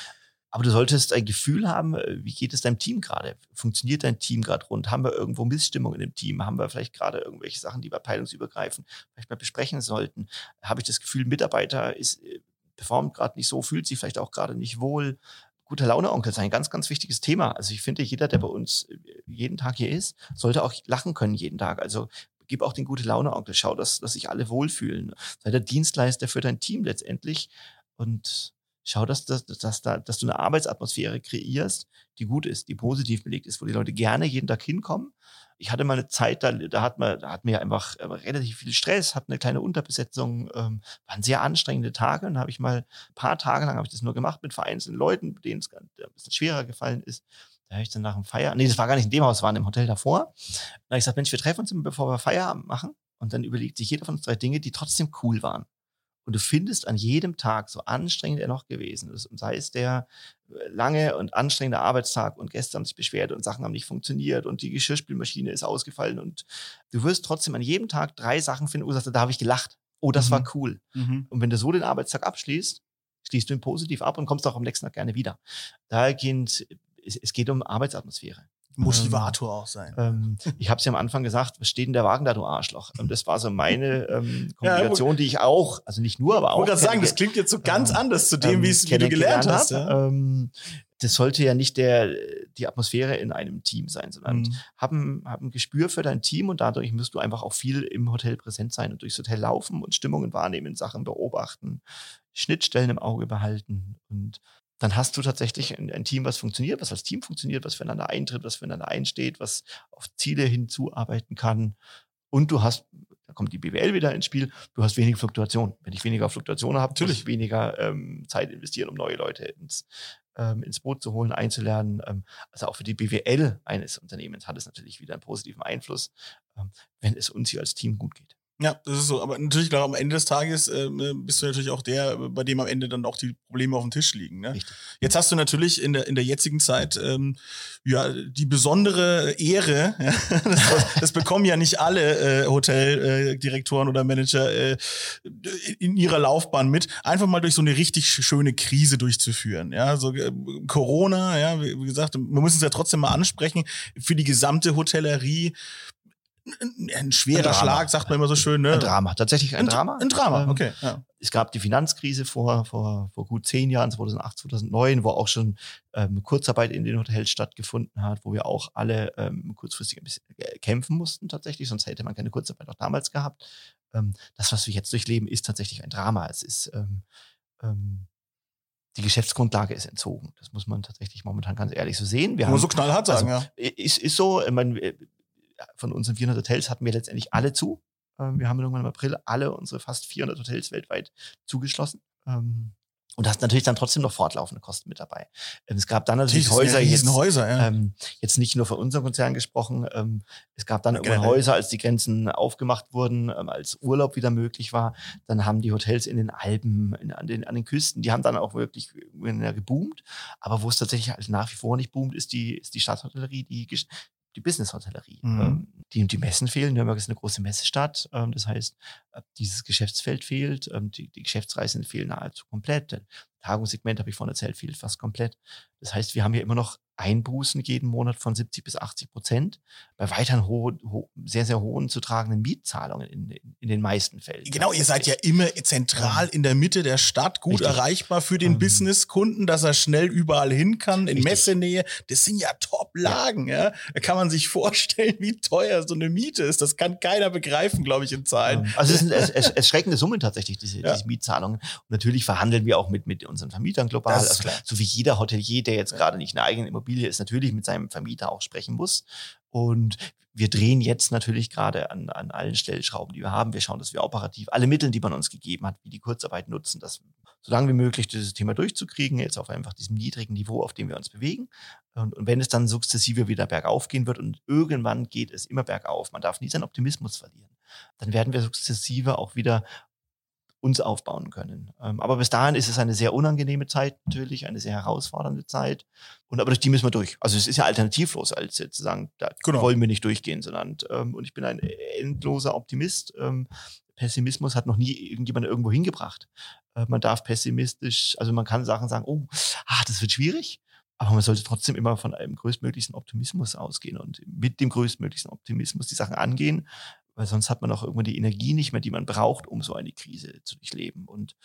Speaker 2: Aber du solltest ein Gefühl haben, äh, wie geht es deinem Team gerade? Funktioniert dein Team gerade rund? Haben wir irgendwo Missstimmung in dem Team? Haben wir vielleicht gerade irgendwelche Sachen, die wir abteilungsübergreifend vielleicht mal besprechen sollten? Habe ich das Gefühl, Mitarbeiter ist, äh, performt gerade nicht so, fühlt sich vielleicht auch gerade nicht wohl? Guter Laune-Onkel ist ein ganz, ganz wichtiges Thema. Also ich finde, jeder, der bei uns äh, jeden Tag hier ist, sollte auch lachen können jeden Tag. Also gib auch den gute Laune-Onkel. Schau, dass, dass sich alle wohlfühlen. Sei der Dienstleister für dein Team letztendlich. Und schau, dass, dass, dass, da, dass du eine Arbeitsatmosphäre kreierst, die gut ist, die positiv belegt ist, wo die Leute gerne jeden Tag hinkommen. Ich hatte mal eine Zeit, da, da hat man, da hatten wir einfach äh, relativ viel Stress, hatten eine kleine Unterbesetzung, ähm, waren sehr anstrengende Tage. Und habe ich mal ein paar Tage lang habe ich das nur gemacht mit vereinzelten Leuten, denen es ein bisschen schwerer gefallen ist. Da habe ich dann nach dem Feierabend, nee, das war gar nicht in dem Haus, war in dem Hotel davor. Da habe ich gesagt, Mensch, wir treffen uns bevor wir Feierabend machen. Und dann überlegt sich jeder von uns drei Dinge, die trotzdem cool waren. Und du findest an jedem Tag, so anstrengend er noch gewesen ist, und sei es der äh, lange und anstrengende Arbeitstag und Gäste haben sich beschwert und Sachen haben nicht funktioniert und die Geschirrspülmaschine ist ausgefallen und du wirst trotzdem an jedem Tag drei Sachen finden, wo du sagst, da habe ich gelacht. Oh, das
Speaker 1: Mhm.
Speaker 2: war cool.
Speaker 1: Mhm.
Speaker 2: Und wenn du so den Arbeitstag abschließt, schließt du ihn positiv ab und kommst auch am nächsten Tag gerne wieder. Dahergehend, es, es geht um Arbeitsatmosphäre.
Speaker 1: Motivator auch sein.
Speaker 2: Ähm, ich habe es ja am Anfang gesagt, was steht in der Wagen da, du Arschloch? Ähm, das war so meine ähm,
Speaker 1: Ja,
Speaker 2: Kommunikation, die ich auch, also nicht nur, aber
Speaker 1: Ich
Speaker 2: auch.
Speaker 1: wollte gerade sagen, das klingt jetzt so ganz
Speaker 2: ähm,
Speaker 1: anders zu dem,
Speaker 2: ähm,
Speaker 1: wie es wie du gelernt hast. Ja?
Speaker 2: Ähm, das sollte ja nicht der, die Atmosphäre in einem Team sein, sondern
Speaker 1: Mhm.
Speaker 2: hab, ein, hab ein Gespür für dein Team und dadurch musst du einfach auch viel im Hotel präsent sein und durchs Hotel laufen und Stimmungen wahrnehmen, Sachen beobachten, Schnittstellen im Auge behalten und dann hast du tatsächlich ein, ein Team, was funktioniert, was als Team funktioniert, was füreinander eintritt, was füreinander einsteht, was auf Ziele hinzuarbeiten kann. Und du hast, da kommt die BWL wieder ins Spiel, du hast weniger Fluktuation. Wenn ich weniger Fluktuation habe, muss
Speaker 1: Natürlich.
Speaker 2: ich weniger ähm, Zeit investieren, um neue Leute ins, ähm, ins Boot zu holen, einzulernen. Ähm, also auch für die BWL eines Unternehmens hat es natürlich wieder einen positiven Einfluss, ähm, wenn es uns hier als Team gut geht.
Speaker 1: Ja, das ist so. Aber natürlich, klar, am Ende des Tages ähm, äh, bist du natürlich auch der, bei dem am Ende dann auch die Probleme auf dem Tisch liegen. Ne?
Speaker 2: Richtig.
Speaker 1: Jetzt hast du natürlich in der, in der jetzigen Zeit ähm, ja die besondere Ehre, ja, das, das bekommen ja nicht alle äh, Hoteldirektoren oder Manager äh, in ihrer Laufbahn mit, einfach mal durch so eine richtig schöne Krise durchzuführen. Ja, so äh, Corona, ja, wie wie gesagt, wir müssen es ja trotzdem mal ansprechen, für die gesamte Hotellerie ein, ein schwerer
Speaker 2: Ein.
Speaker 1: Schlag, sagt man immer so schön. Ne?
Speaker 2: Ein Drama, tatsächlich ein, Drama.
Speaker 1: Ein Drama,
Speaker 2: Ähm,
Speaker 1: okay. Ja.
Speaker 2: es gab die Finanzkrise vor, vor, vor gut zehn Jahren, 2008, 2009, wo auch schon ähm, Kurzarbeit in den Hotels stattgefunden hat, wo wir auch alle ähm, kurzfristig ein bisschen äh, kämpfen mussten tatsächlich, sonst hätte man keine Kurzarbeit auch damals gehabt. Ähm, das, was wir jetzt durchleben, ist tatsächlich ein Drama. Es ist ähm, ähm, die Geschäftsgrundlage ist entzogen. Das muss man tatsächlich momentan ganz ehrlich so sehen. Wir
Speaker 1: man
Speaker 2: haben,
Speaker 1: so knallhart sagen,
Speaker 2: also,
Speaker 1: ja.
Speaker 2: ist, ist so, ich meine, wir- von unseren 400 Hotels hatten wir letztendlich alle zu. Ähm, Wir haben irgendwann im April alle unsere fast 400 Hotels weltweit zugeschlossen. Ähm, Und hast natürlich dann trotzdem noch fortlaufende Kosten mit dabei. Ähm, Es gab dann natürlich
Speaker 1: sind
Speaker 2: Häuser, jetzt,
Speaker 1: Riesenhäuser, ja.
Speaker 2: ähm, jetzt nicht nur von unserem Konzern gesprochen. Ähm, es gab dann irgendwann
Speaker 1: Generell.
Speaker 2: Häuser, als die Grenzen aufgemacht wurden, ähm, als Urlaub wieder möglich war. Dann haben die Hotels in den Alpen, in, an, den, an den Küsten, die haben dann auch wirklich geboomt. Aber wo es tatsächlich halt nach wie vor nicht boomt, ist die, ist die Stadthotellerie, die, die Business-Hotellerie.
Speaker 1: Mhm.
Speaker 2: Ähm, die, die Messen fehlen. Nürnberg ist eine große Messestadt. Ähm, das heißt, äh, dieses Geschäftsfeld fehlt. Ähm, die, die Geschäftsreisen fehlen nahezu komplett. Tagungssegment, habe ich vorhin erzählt, fehlt fast komplett. Das heißt, wir haben hier immer noch Einbußen jeden Monat von 70 bis 80 Prozent bei weiterhin ho ho sehr, sehr hohen zu tragenden Mietzahlungen in, in, in den meisten Fällen.
Speaker 1: Genau, ihr seid ja immer zentral in der Mitte der Stadt, gut
Speaker 2: Richtig.
Speaker 1: erreichbar für den
Speaker 2: Ähm,
Speaker 1: Businesskunden, dass er schnell überall hin kann, in
Speaker 2: Richtig.
Speaker 1: Messenähe. Das sind ja Top-Lagen, ja. Da kann man sich vorstellen, wie teuer so eine Miete ist. Das kann keiner begreifen, glaube ich, in Zahlen.
Speaker 2: Ähm, Also es sind erschreckende Summen tatsächlich, diese,
Speaker 1: Ja.
Speaker 2: diese Mietzahlungen. Und natürlich verhandeln wir auch mit, mit unseren Vermietern global. Also, so wie jeder Hotelier, der jetzt
Speaker 1: Ja.
Speaker 2: gerade nicht eine eigene Immobilie ist, natürlich mit seinem Vermieter auch sprechen muss. Und wir drehen jetzt natürlich gerade an, an allen Stellschrauben, die wir haben. Wir schauen, dass wir operativ alle Mittel, die man uns gegeben hat, wie die Kurzarbeit nutzen, das so lange wie möglich dieses Thema durchzukriegen, jetzt auf einfach diesem niedrigen Niveau, auf dem wir uns bewegen. Und, und wenn es dann sukzessive wieder bergauf gehen wird und irgendwann geht es immer bergauf, man darf nie seinen Optimismus verlieren, dann werden wir sukzessive auch wieder uns aufbauen können. Ähm, aber bis dahin ist es eine sehr unangenehme Zeit natürlich, eine sehr herausfordernde Zeit. Und aber durch die müssen wir durch. Also es ist ja alternativlos, als jetzt zu sagen, da
Speaker 1: Genau.
Speaker 2: wollen wir nicht durchgehen, sondern ähm, und ich bin ein endloser Optimist. Ähm, Pessimismus hat noch nie irgendjemand irgendwo hingebracht. Äh, man darf pessimistisch, also man kann Sachen sagen, oh, ah, das wird schwierig. Aber man sollte trotzdem immer von einem größtmöglichen Optimismus ausgehen und mit dem größtmöglichen Optimismus die Sachen angehen, weil sonst hat man auch irgendwann die Energie nicht mehr, die man braucht, um so eine Krise zu durchleben. Und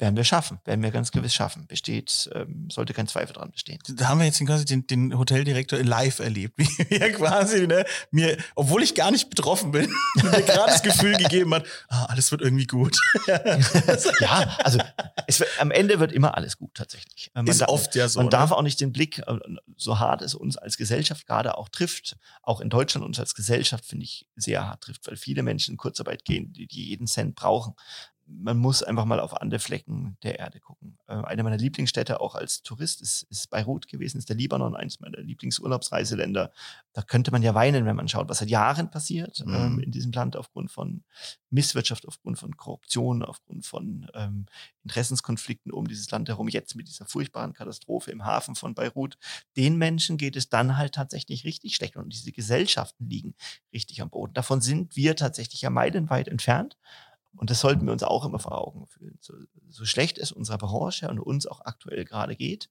Speaker 2: werden wir schaffen, werden wir ganz gewiss schaffen. Besteht, ähm, sollte kein Zweifel dran bestehen.
Speaker 1: Da haben wir jetzt den, quasi den, den Hoteldirektor live erlebt, wie er quasi ne, mir, obwohl ich gar nicht betroffen bin, mir gerade das Gefühl gegeben hat, ah, alles wird irgendwie gut.
Speaker 2: ja, also es, am Ende wird immer alles gut tatsächlich. Man
Speaker 1: ist
Speaker 2: da-
Speaker 1: oft ja so.
Speaker 2: Man
Speaker 1: ne?
Speaker 2: darf auch nicht den Blick, äh, so hart es uns als Gesellschaft gerade auch trifft, auch in Deutschland uns als Gesellschaft, finde ich, sehr hart trifft, weil viele Menschen in Kurzarbeit gehen, die, die jeden Cent brauchen. Man muss einfach mal auf andere Flecken der Erde gucken. Äh, eine meiner Lieblingsstädte auch als Tourist ist, ist Beirut gewesen, ist der Libanon, eines meiner Lieblingsurlaubsreiseländer. Da könnte man ja weinen, wenn man schaut, was seit Jahren passiert
Speaker 1: Mhm.
Speaker 2: ähm, in diesem Land aufgrund von Misswirtschaft, aufgrund von Korruption, aufgrund von ähm, Interessenskonflikten um dieses Land herum, jetzt mit dieser furchtbaren Katastrophe im Hafen von Beirut. Den Menschen geht es dann halt tatsächlich richtig schlecht und diese Gesellschaften liegen richtig am Boden. Davon sind wir tatsächlich ja meilenweit entfernt. Und das sollten wir uns auch immer vor Augen fühlen. So, so schlecht es unserer Branche und uns auch aktuell gerade geht,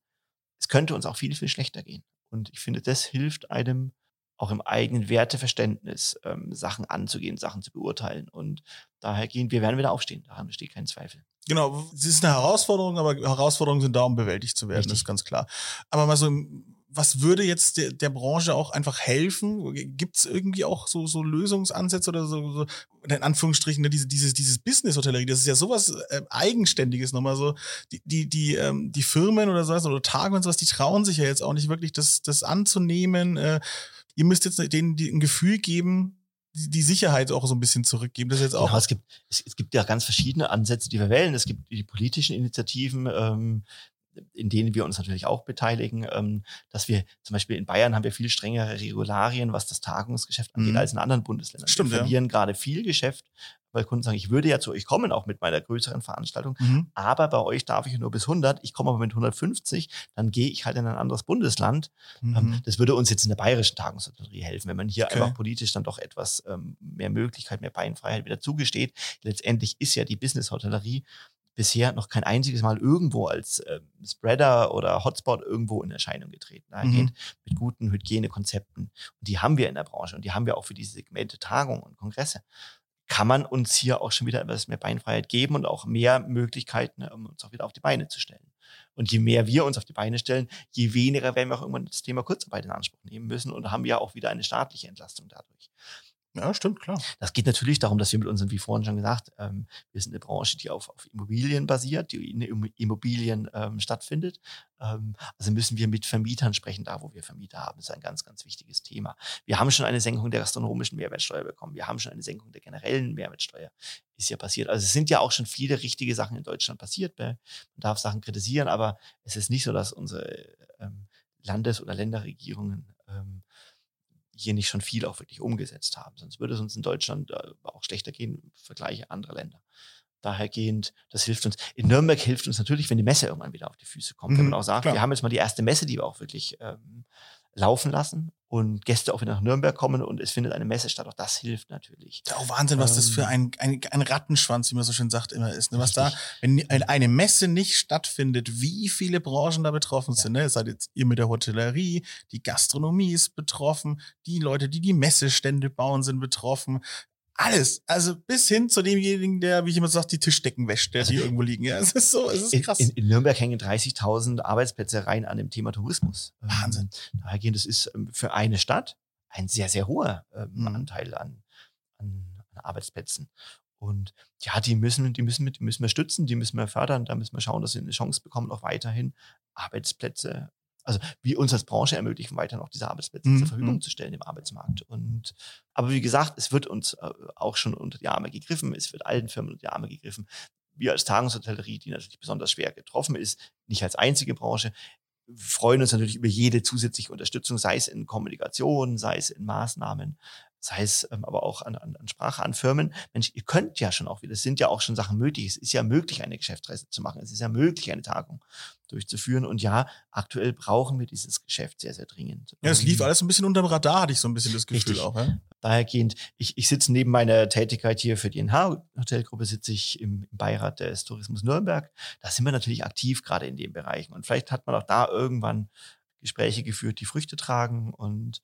Speaker 2: es könnte uns auch viel, viel schlechter gehen. Und ich finde, das hilft einem auch im eigenen Werteverständnis, ähm, Sachen anzugehen, Sachen zu beurteilen. Und daher gehen wir werden wieder aufstehen. Daran besteht kein Zweifel.
Speaker 1: Genau, es ist eine Herausforderung, aber Herausforderungen sind da, um bewältigt zu werden,
Speaker 2: Richtig.
Speaker 1: das ist ganz klar. Aber mal so, im- was würde jetzt der, der Branche auch einfach helfen? Gibt es irgendwie auch so, so Lösungsansätze oder so, so in Anführungsstrichen, ne, diese, dieses, dieses Business-Hotellerie, das ist ja sowas äh, Eigenständiges nochmal so. Die, die, die, ähm, die Firmen oder sowas oder Tage und sowas, die trauen sich ja jetzt auch nicht wirklich, das, das anzunehmen. Äh, ihr müsst jetzt denen die, ein Gefühl geben, die, Sicherheit auch so ein bisschen zurückgeben. Das ist jetzt auch.
Speaker 2: Genau, es, gibt, es gibt ja ganz verschiedene Ansätze, die wir wählen. Es gibt die politischen Initiativen, ähm, in denen wir uns natürlich auch beteiligen, ähm, dass wir zum Beispiel in Bayern haben wir viel strengere Regularien, was das Tagungsgeschäft angeht,
Speaker 1: Mhm.
Speaker 2: als in anderen Bundesländern.
Speaker 1: Stimmt,
Speaker 2: wir
Speaker 1: ja.
Speaker 2: verlieren gerade viel Geschäft, weil Kunden sagen, ich würde ja zu euch kommen, auch mit meiner größeren Veranstaltung,
Speaker 1: Mhm.
Speaker 2: aber bei euch darf ich nur bis 100, ich komme aber mit 150, dann gehe ich halt in ein anderes Bundesland.
Speaker 1: Mhm.
Speaker 2: Ähm, Das würde uns jetzt in der bayerischen Tagungshotellerie helfen, wenn man hier
Speaker 1: Okay.
Speaker 2: einfach politisch dann doch etwas ähm, mehr Möglichkeit, mehr Beinfreiheit wieder zugesteht. Letztendlich ist ja die Business-Hotellerie bisher noch kein einziges Mal irgendwo als ähm, Spreader oder Hotspot irgendwo in Erscheinung getreten.
Speaker 1: Mhm.
Speaker 2: Dahingehend mit guten Hygienekonzepten. Und die haben wir in der Branche und die haben wir auch für diese Segmente Tagungen und Kongresse. Kann man uns hier auch schon wieder etwas mehr Beinfreiheit geben und auch mehr Möglichkeiten, um uns auch wieder auf die Beine zu stellen. Und je mehr wir uns auf die Beine stellen, je weniger werden wir auch irgendwann das Thema Kurzarbeit in Anspruch nehmen müssen und haben ja auch wieder eine staatliche Entlastung dadurch.
Speaker 1: Ja, stimmt, klar.
Speaker 2: Das geht natürlich darum, dass wir mit unseren, wie vorhin schon gesagt, ähm, wir sind eine Branche, die auf, auf Immobilien basiert, die in Immo- Immobilien ähm, stattfindet. Ähm, also müssen wir mit Vermietern sprechen, da wo wir Vermieter haben. Das ist ein ganz, ganz wichtiges Thema. Wir haben schon eine Senkung der gastronomischen Mehrwertsteuer bekommen. Wir haben schon eine Senkung der generellen Mehrwertsteuer. Ist ja passiert. Also es sind ja auch schon viele richtige Sachen in Deutschland passiert. Man darf Sachen kritisieren, aber es ist nicht so, dass unsere ähm, Landes- oder Länderregierungen ähm, hier nicht schon viel auch wirklich umgesetzt haben. Sonst würde es uns in Deutschland äh, auch schlechter gehen im Vergleich anderer Länder. Dahergehend, das hilft uns. In Nürnberg hilft uns natürlich, wenn die Messe irgendwann wieder auf die Füße kommt. wenn
Speaker 1: Mhm,
Speaker 2: man auch sagt,
Speaker 1: klar.
Speaker 2: wir haben jetzt mal die erste Messe, die wir auch wirklich ähm, laufen lassen und Gäste auch wieder nach Nürnberg kommen und es findet eine Messe statt. Auch das hilft natürlich.
Speaker 1: Ja auch Wahnsinn, was das für
Speaker 2: Ähm.
Speaker 1: ein, ein, ein Rattenschwanz, wie man so schön sagt, immer ist. Ne? Was da, wenn eine- Messe nicht stattfindet, wie viele Branchen da betroffen sind. Ne? Seid jetzt ihr mit der Hotellerie, die Gastronomie ist betroffen, die Leute, die die Messestände bauen, sind betroffen. Alles. Also bis hin zu demjenigen, der, wie ich immer sage, die Tischdecken wäscht, der
Speaker 2: Also
Speaker 1: die irgendwo liegen. Ja, es ist so, es ist
Speaker 2: In,
Speaker 1: krass.
Speaker 2: in, in Nürnberg hängen 30.000 Arbeitsplätze rein an dem Thema Tourismus. Ähm,
Speaker 1: Wahnsinn.
Speaker 2: Dahergehend, das ist ähm, für eine Stadt ein sehr, sehr hoher ähm,
Speaker 1: Mhm.
Speaker 2: Anteil an, an, an Arbeitsplätzen. Und ja, die müssen, die müssen, die müssen wir stützen, die müssen wir fördern, da müssen wir schauen, dass sie eine Chance bekommen, auch weiterhin Arbeitsplätze, also wie uns als Branche ermöglichen, weiterhin auch diese Arbeitsplätze
Speaker 1: Mhm,
Speaker 2: zur Verfügung
Speaker 1: mhm.
Speaker 2: zu stellen im Arbeitsmarkt. Und aber wie gesagt, es wird uns äh, auch schon unter die Arme gegriffen, es wird allen Firmen unter die Arme gegriffen. Wir als Tagungshotellerie, die natürlich besonders schwer getroffen ist, nicht als einzige Branche, freuen uns natürlich über jede zusätzliche Unterstützung, sei es in Kommunikation, sei es in Maßnahmen, sei es ähm, aber auch an, an, an Sprache, an Firmen. Mensch, ihr könnt ja schon auch wieder, es sind ja auch schon Sachen möglich. Es ist ja möglich, eine Geschäftsreise zu machen. Es ist ja möglich, eine Tagung durchzuführen. Und ja, aktuell brauchen wir dieses Geschäft sehr, sehr dringend.
Speaker 1: ja, es lief
Speaker 2: Ähm,
Speaker 1: alles ein bisschen unterm Radar, hatte ich so ein bisschen das Gefühl
Speaker 2: Richtig.
Speaker 1: auch. Ja?
Speaker 2: Dahergehend, ich, ich sitze neben meiner Tätigkeit hier für die NH-Hotelgruppe, sitze ich im, im Beirat des Tourismus Nürnberg. Da sind wir natürlich aktiv gerade in den Bereichen. Und vielleicht hat man auch da irgendwann Gespräche geführt, die Früchte tragen. Und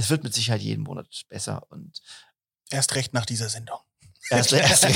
Speaker 2: es wird mit Sicherheit jeden Monat besser. Und
Speaker 1: Erst recht nach dieser Sendung.
Speaker 2: Erst, erst,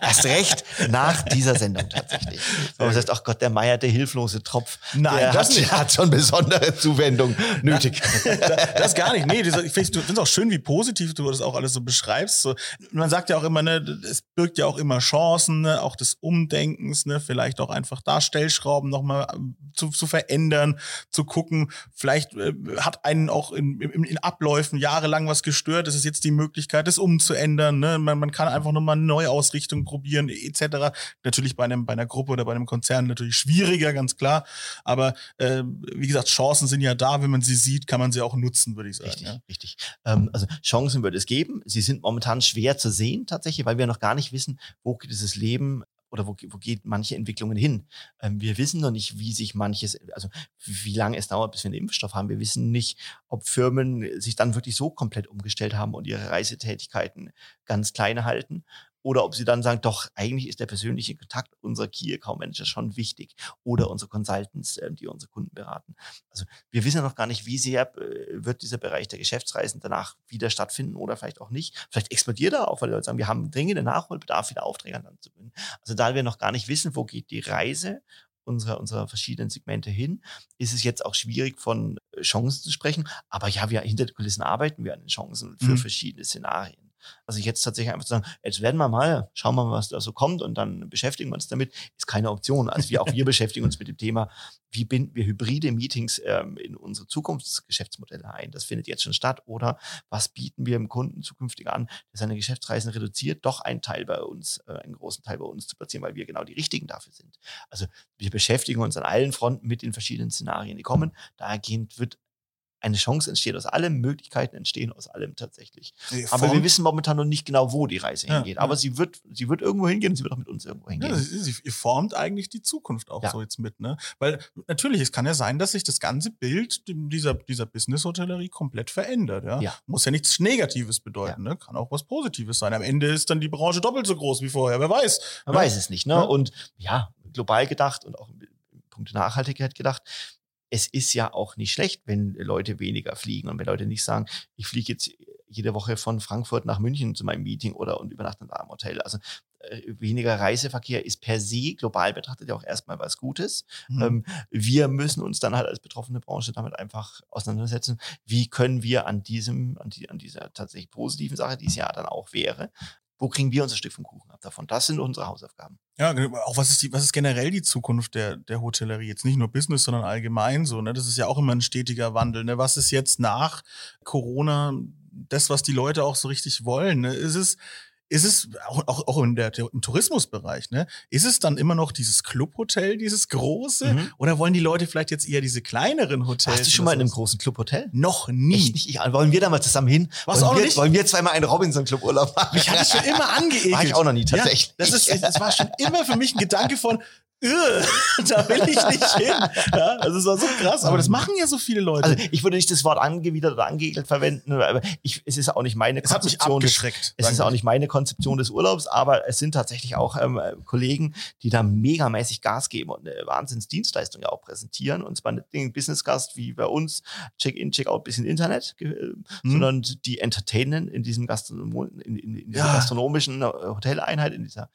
Speaker 2: erst recht nach dieser Sendung tatsächlich. Aber das heißt, ach Gott, der Meier, der hilflose Tropf,
Speaker 1: Nein,
Speaker 2: der
Speaker 1: das
Speaker 2: hat,
Speaker 1: nicht.
Speaker 2: hat schon besondere Zuwendung nötig.
Speaker 1: das gar nicht. Nee, das- ich finde es auch schön, wie positiv du das auch alles so beschreibst. So, man sagt ja auch immer, ne, es birgt ja auch immer Chancen, ne, auch des Umdenkens, ne, vielleicht auch einfach da Stellschrauben nochmal zu, zu verändern, zu gucken. Vielleicht äh, hat einen auch in, in, in Abläufen jahrelang was gestört. Es ist jetzt die Möglichkeit, das umzuändern. Ne? Man, man kann einfach nochmal eine Neuausrichtung probieren, etc. Natürlich bei einem, bei einer Gruppe oder bei einem Konzern natürlich schwieriger, ganz klar. Aber äh, wie gesagt, Chancen sind ja da, wenn man sie sieht, kann man sie auch nutzen, würde ich sagen.
Speaker 2: Richtig,
Speaker 1: ja.
Speaker 2: richtig. Ähm, also Chancen wird es geben. Sie sind momentan schwer zu sehen tatsächlich, weil wir noch gar nicht wissen, wo geht dieses Leben oder wo, wo geht manche Entwicklungen hin? Ähm, wir wissen noch nicht, wie sich manches, also wie lange es dauert, bis wir einen Impfstoff haben. Wir wissen nicht, ob Firmen sich dann wirklich so komplett umgestellt haben und ihre Reisetätigkeiten ganz klein halten oder ob sie dann sagen, doch, eigentlich ist der persönliche Kontakt unserer Key Account Manager schon wichtig oder unsere Consultants, äh, die unsere Kunden beraten. Also wir wissen ja noch gar nicht, wie sehr äh, wird dieser Bereich der Geschäftsreisen danach wieder stattfinden oder vielleicht auch nicht. Vielleicht explodiert er auch, weil die Leute sagen, wir haben dringenden Nachholbedarf, wieder Aufträge an Land zu bringen. Also da wir noch gar nicht wissen, wo geht die Reise unserer, unserer verschiedenen Segmente hin, ist es jetzt auch schwierig von Chancen zu sprechen. Aber ja, wir hinter den Kulissen arbeiten wir an den Chancen für
Speaker 1: Mhm.
Speaker 2: verschiedene Szenarien. Also jetzt tatsächlich einfach zu sagen, jetzt werden wir mal, schauen wir mal, was da so kommt und dann beschäftigen wir uns damit, ist keine Option. Also wir auch wir beschäftigen uns mit dem Thema, wie binden wir hybride Meetings ähm, in unsere Zukunftsgeschäftsmodelle ein. Das findet jetzt schon statt. Oder was bieten wir dem Kunden zukünftig an, der seine Geschäftsreisen reduziert, doch einen Teil bei uns, äh, einen großen Teil bei uns zu platzieren, weil wir genau die richtigen dafür sind. Also wir beschäftigen uns an allen Fronten mit den verschiedenen Szenarien, die kommen. Dahergehend wird eine Chance entsteht aus allem, Möglichkeiten entstehen aus allem tatsächlich. Aber wir wissen momentan noch nicht genau, wo die Reise
Speaker 1: Ja,
Speaker 2: hingeht.
Speaker 1: ja.
Speaker 2: Aber sie wird, sie wird irgendwo hingehen und sie wird auch mit uns irgendwo
Speaker 1: Ja,
Speaker 2: hingehen.
Speaker 1: sie, sie ihr formt eigentlich die Zukunft auch
Speaker 2: Ja.
Speaker 1: so jetzt mit, ne? Weil natürlich, es kann ja sein, dass sich das ganze Bild dieser, dieser Business-Hotellerie komplett verändert, ja?
Speaker 2: Ja.
Speaker 1: Muss ja nichts Negatives bedeuten, ne? Kann auch was Positives sein. Am Ende ist dann die Branche doppelt so groß wie vorher, wer weiß.
Speaker 2: Man
Speaker 1: ne?
Speaker 2: weiß es nicht. Ne?
Speaker 1: Ja.
Speaker 2: Und ja, global gedacht und auch im Punkt Nachhaltigkeit gedacht, es ist ja auch nicht schlecht, wenn Leute weniger fliegen und wenn Leute nicht sagen, ich fliege jetzt jede Woche von Frankfurt nach München zu meinem Meeting oder und übernachte da im Hotel. Also äh, weniger Reiseverkehr ist per se global betrachtet ja auch erstmal was Gutes.
Speaker 1: Mhm.
Speaker 2: Ähm, wir müssen uns dann halt als betroffene Branche damit einfach auseinandersetzen, wie können wir an diesem, an, die, an dieser tatsächlich positiven Sache, die es ja dann auch wäre, wo kriegen wir unser Stück vom Kuchen ab davon? Das sind unsere Hausaufgaben.
Speaker 1: Ja, genau. auch was ist die, was ist generell die Zukunft der, der Hotellerie? Jetzt nicht nur Business, sondern allgemein so, ne? Das ist ja auch immer ein stetiger Wandel, ne? Was ist jetzt nach Corona das, was die Leute auch so richtig wollen, ne? Ist es, ist es auch, auch, auch in der, im Tourismusbereich, ne? Ist es dann immer noch dieses Clubhotel, dieses große?
Speaker 2: Mhm.
Speaker 1: Oder wollen die Leute vielleicht jetzt eher diese kleineren Hotels?
Speaker 2: Warst du schon mal in einem großen Clubhotel?
Speaker 1: Noch nie.
Speaker 2: Echt nicht? Ich, wollen wir da mal zusammen hin?
Speaker 1: Du
Speaker 2: wollen,
Speaker 1: auch
Speaker 2: wir,
Speaker 1: nicht?
Speaker 2: wollen wir zweimal einen Robinson-Club-Urlaub machen?
Speaker 1: Mich hat es schon immer angeekelt.
Speaker 2: War ich auch noch nie tatsächlich.
Speaker 1: Ja, das, ist, das war schon immer für mich ein Gedanke von, "Ugh, da will ich nicht hin. Ja, also es war so krass, aber das machen ja so viele Leute.
Speaker 2: Also ich würde nicht das Wort angewidert oder angeekelt verwenden, aber ich, es ist auch nicht meine
Speaker 1: es hat mich
Speaker 2: Konzeption. des,
Speaker 1: abgeschreckt.
Speaker 2: es ist auch nicht meine Konzeption des Urlaubs, aber es sind tatsächlich auch ähm, Kollegen, die da megamäßig Gas geben und eine Wahnsinnsdienstleistung ja auch präsentieren. Und zwar nicht den Business-Gast wie bei uns, Check-in, Check-out, bisschen Internet, äh,
Speaker 1: Mhm.
Speaker 2: sondern die entertainen in diesem Gastronom in, in, in dieser
Speaker 1: Ja.
Speaker 2: gastronomischen äh, Hoteleinheit, in dieser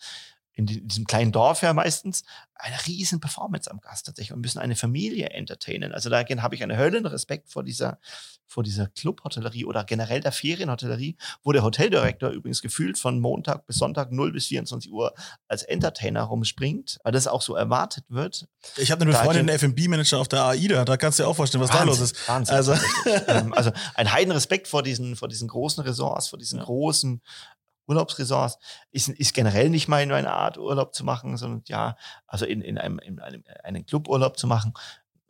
Speaker 2: in, die- in diesem kleinen Dorf ja meistens, eine riesen Performance am Gast tatsächlich und müssen eine Familie entertainen. Also da habe ich einen Höllenrespekt vor dieser, vor dieser Clubhotellerie oder generell der Ferienhotellerie, wo der Hoteldirektor übrigens gefühlt von Montag bis Sonntag 0 bis 24 Uhr als Entertainer rumspringt, weil das auch so erwartet wird.
Speaker 1: Ich habe eine Freundin, der F&B-Manager auf der AIDA, da kannst du dir auch vorstellen, was da los ist.
Speaker 2: Wahnsinn.
Speaker 1: Also-
Speaker 2: ähm, also ein Heidenrespekt vor diesen, vor diesen großen Ressorts, vor diesen
Speaker 1: Ja.
Speaker 2: großen Urlaubsressorts ist, ist generell nicht meine, meine Art, Urlaub zu machen, sondern ja, also in, in, einem, in einem einen Cluburlaub zu machen.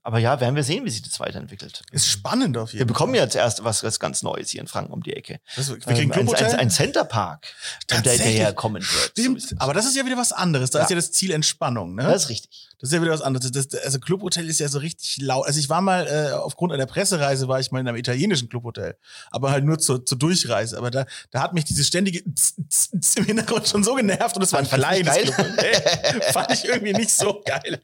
Speaker 2: Aber ja, werden wir sehen, wie sich das weiterentwickelt.
Speaker 1: Ist spannend auf jeden
Speaker 2: wir
Speaker 1: Fall.
Speaker 2: bekommen ja jetzt erst was, was ganz Neues hier in Franken um die Ecke.
Speaker 1: Das, wir kriegen
Speaker 2: Ähm, ein, ein, ein Centerpark, der, herkommen wird.
Speaker 1: Stimmt,
Speaker 2: So
Speaker 1: aber das ist ja wieder was anderes. Da
Speaker 2: Ja.
Speaker 1: ist ja das Ziel Entspannung, ne?
Speaker 2: das ist richtig.
Speaker 1: Das ist ja wieder was anderes. Das, also Clubhotel ist ja so richtig laut. Also ich war mal, äh, aufgrund einer Pressereise war ich mal in einem italienischen Clubhotel. Aber halt nur zur, zur Durchreise. Aber da, da hat mich dieses ständige Tz, Tz, Tz im Hintergrund schon so genervt und es war ein kleines? Clubhotel. Fand ich irgendwie nicht so geil.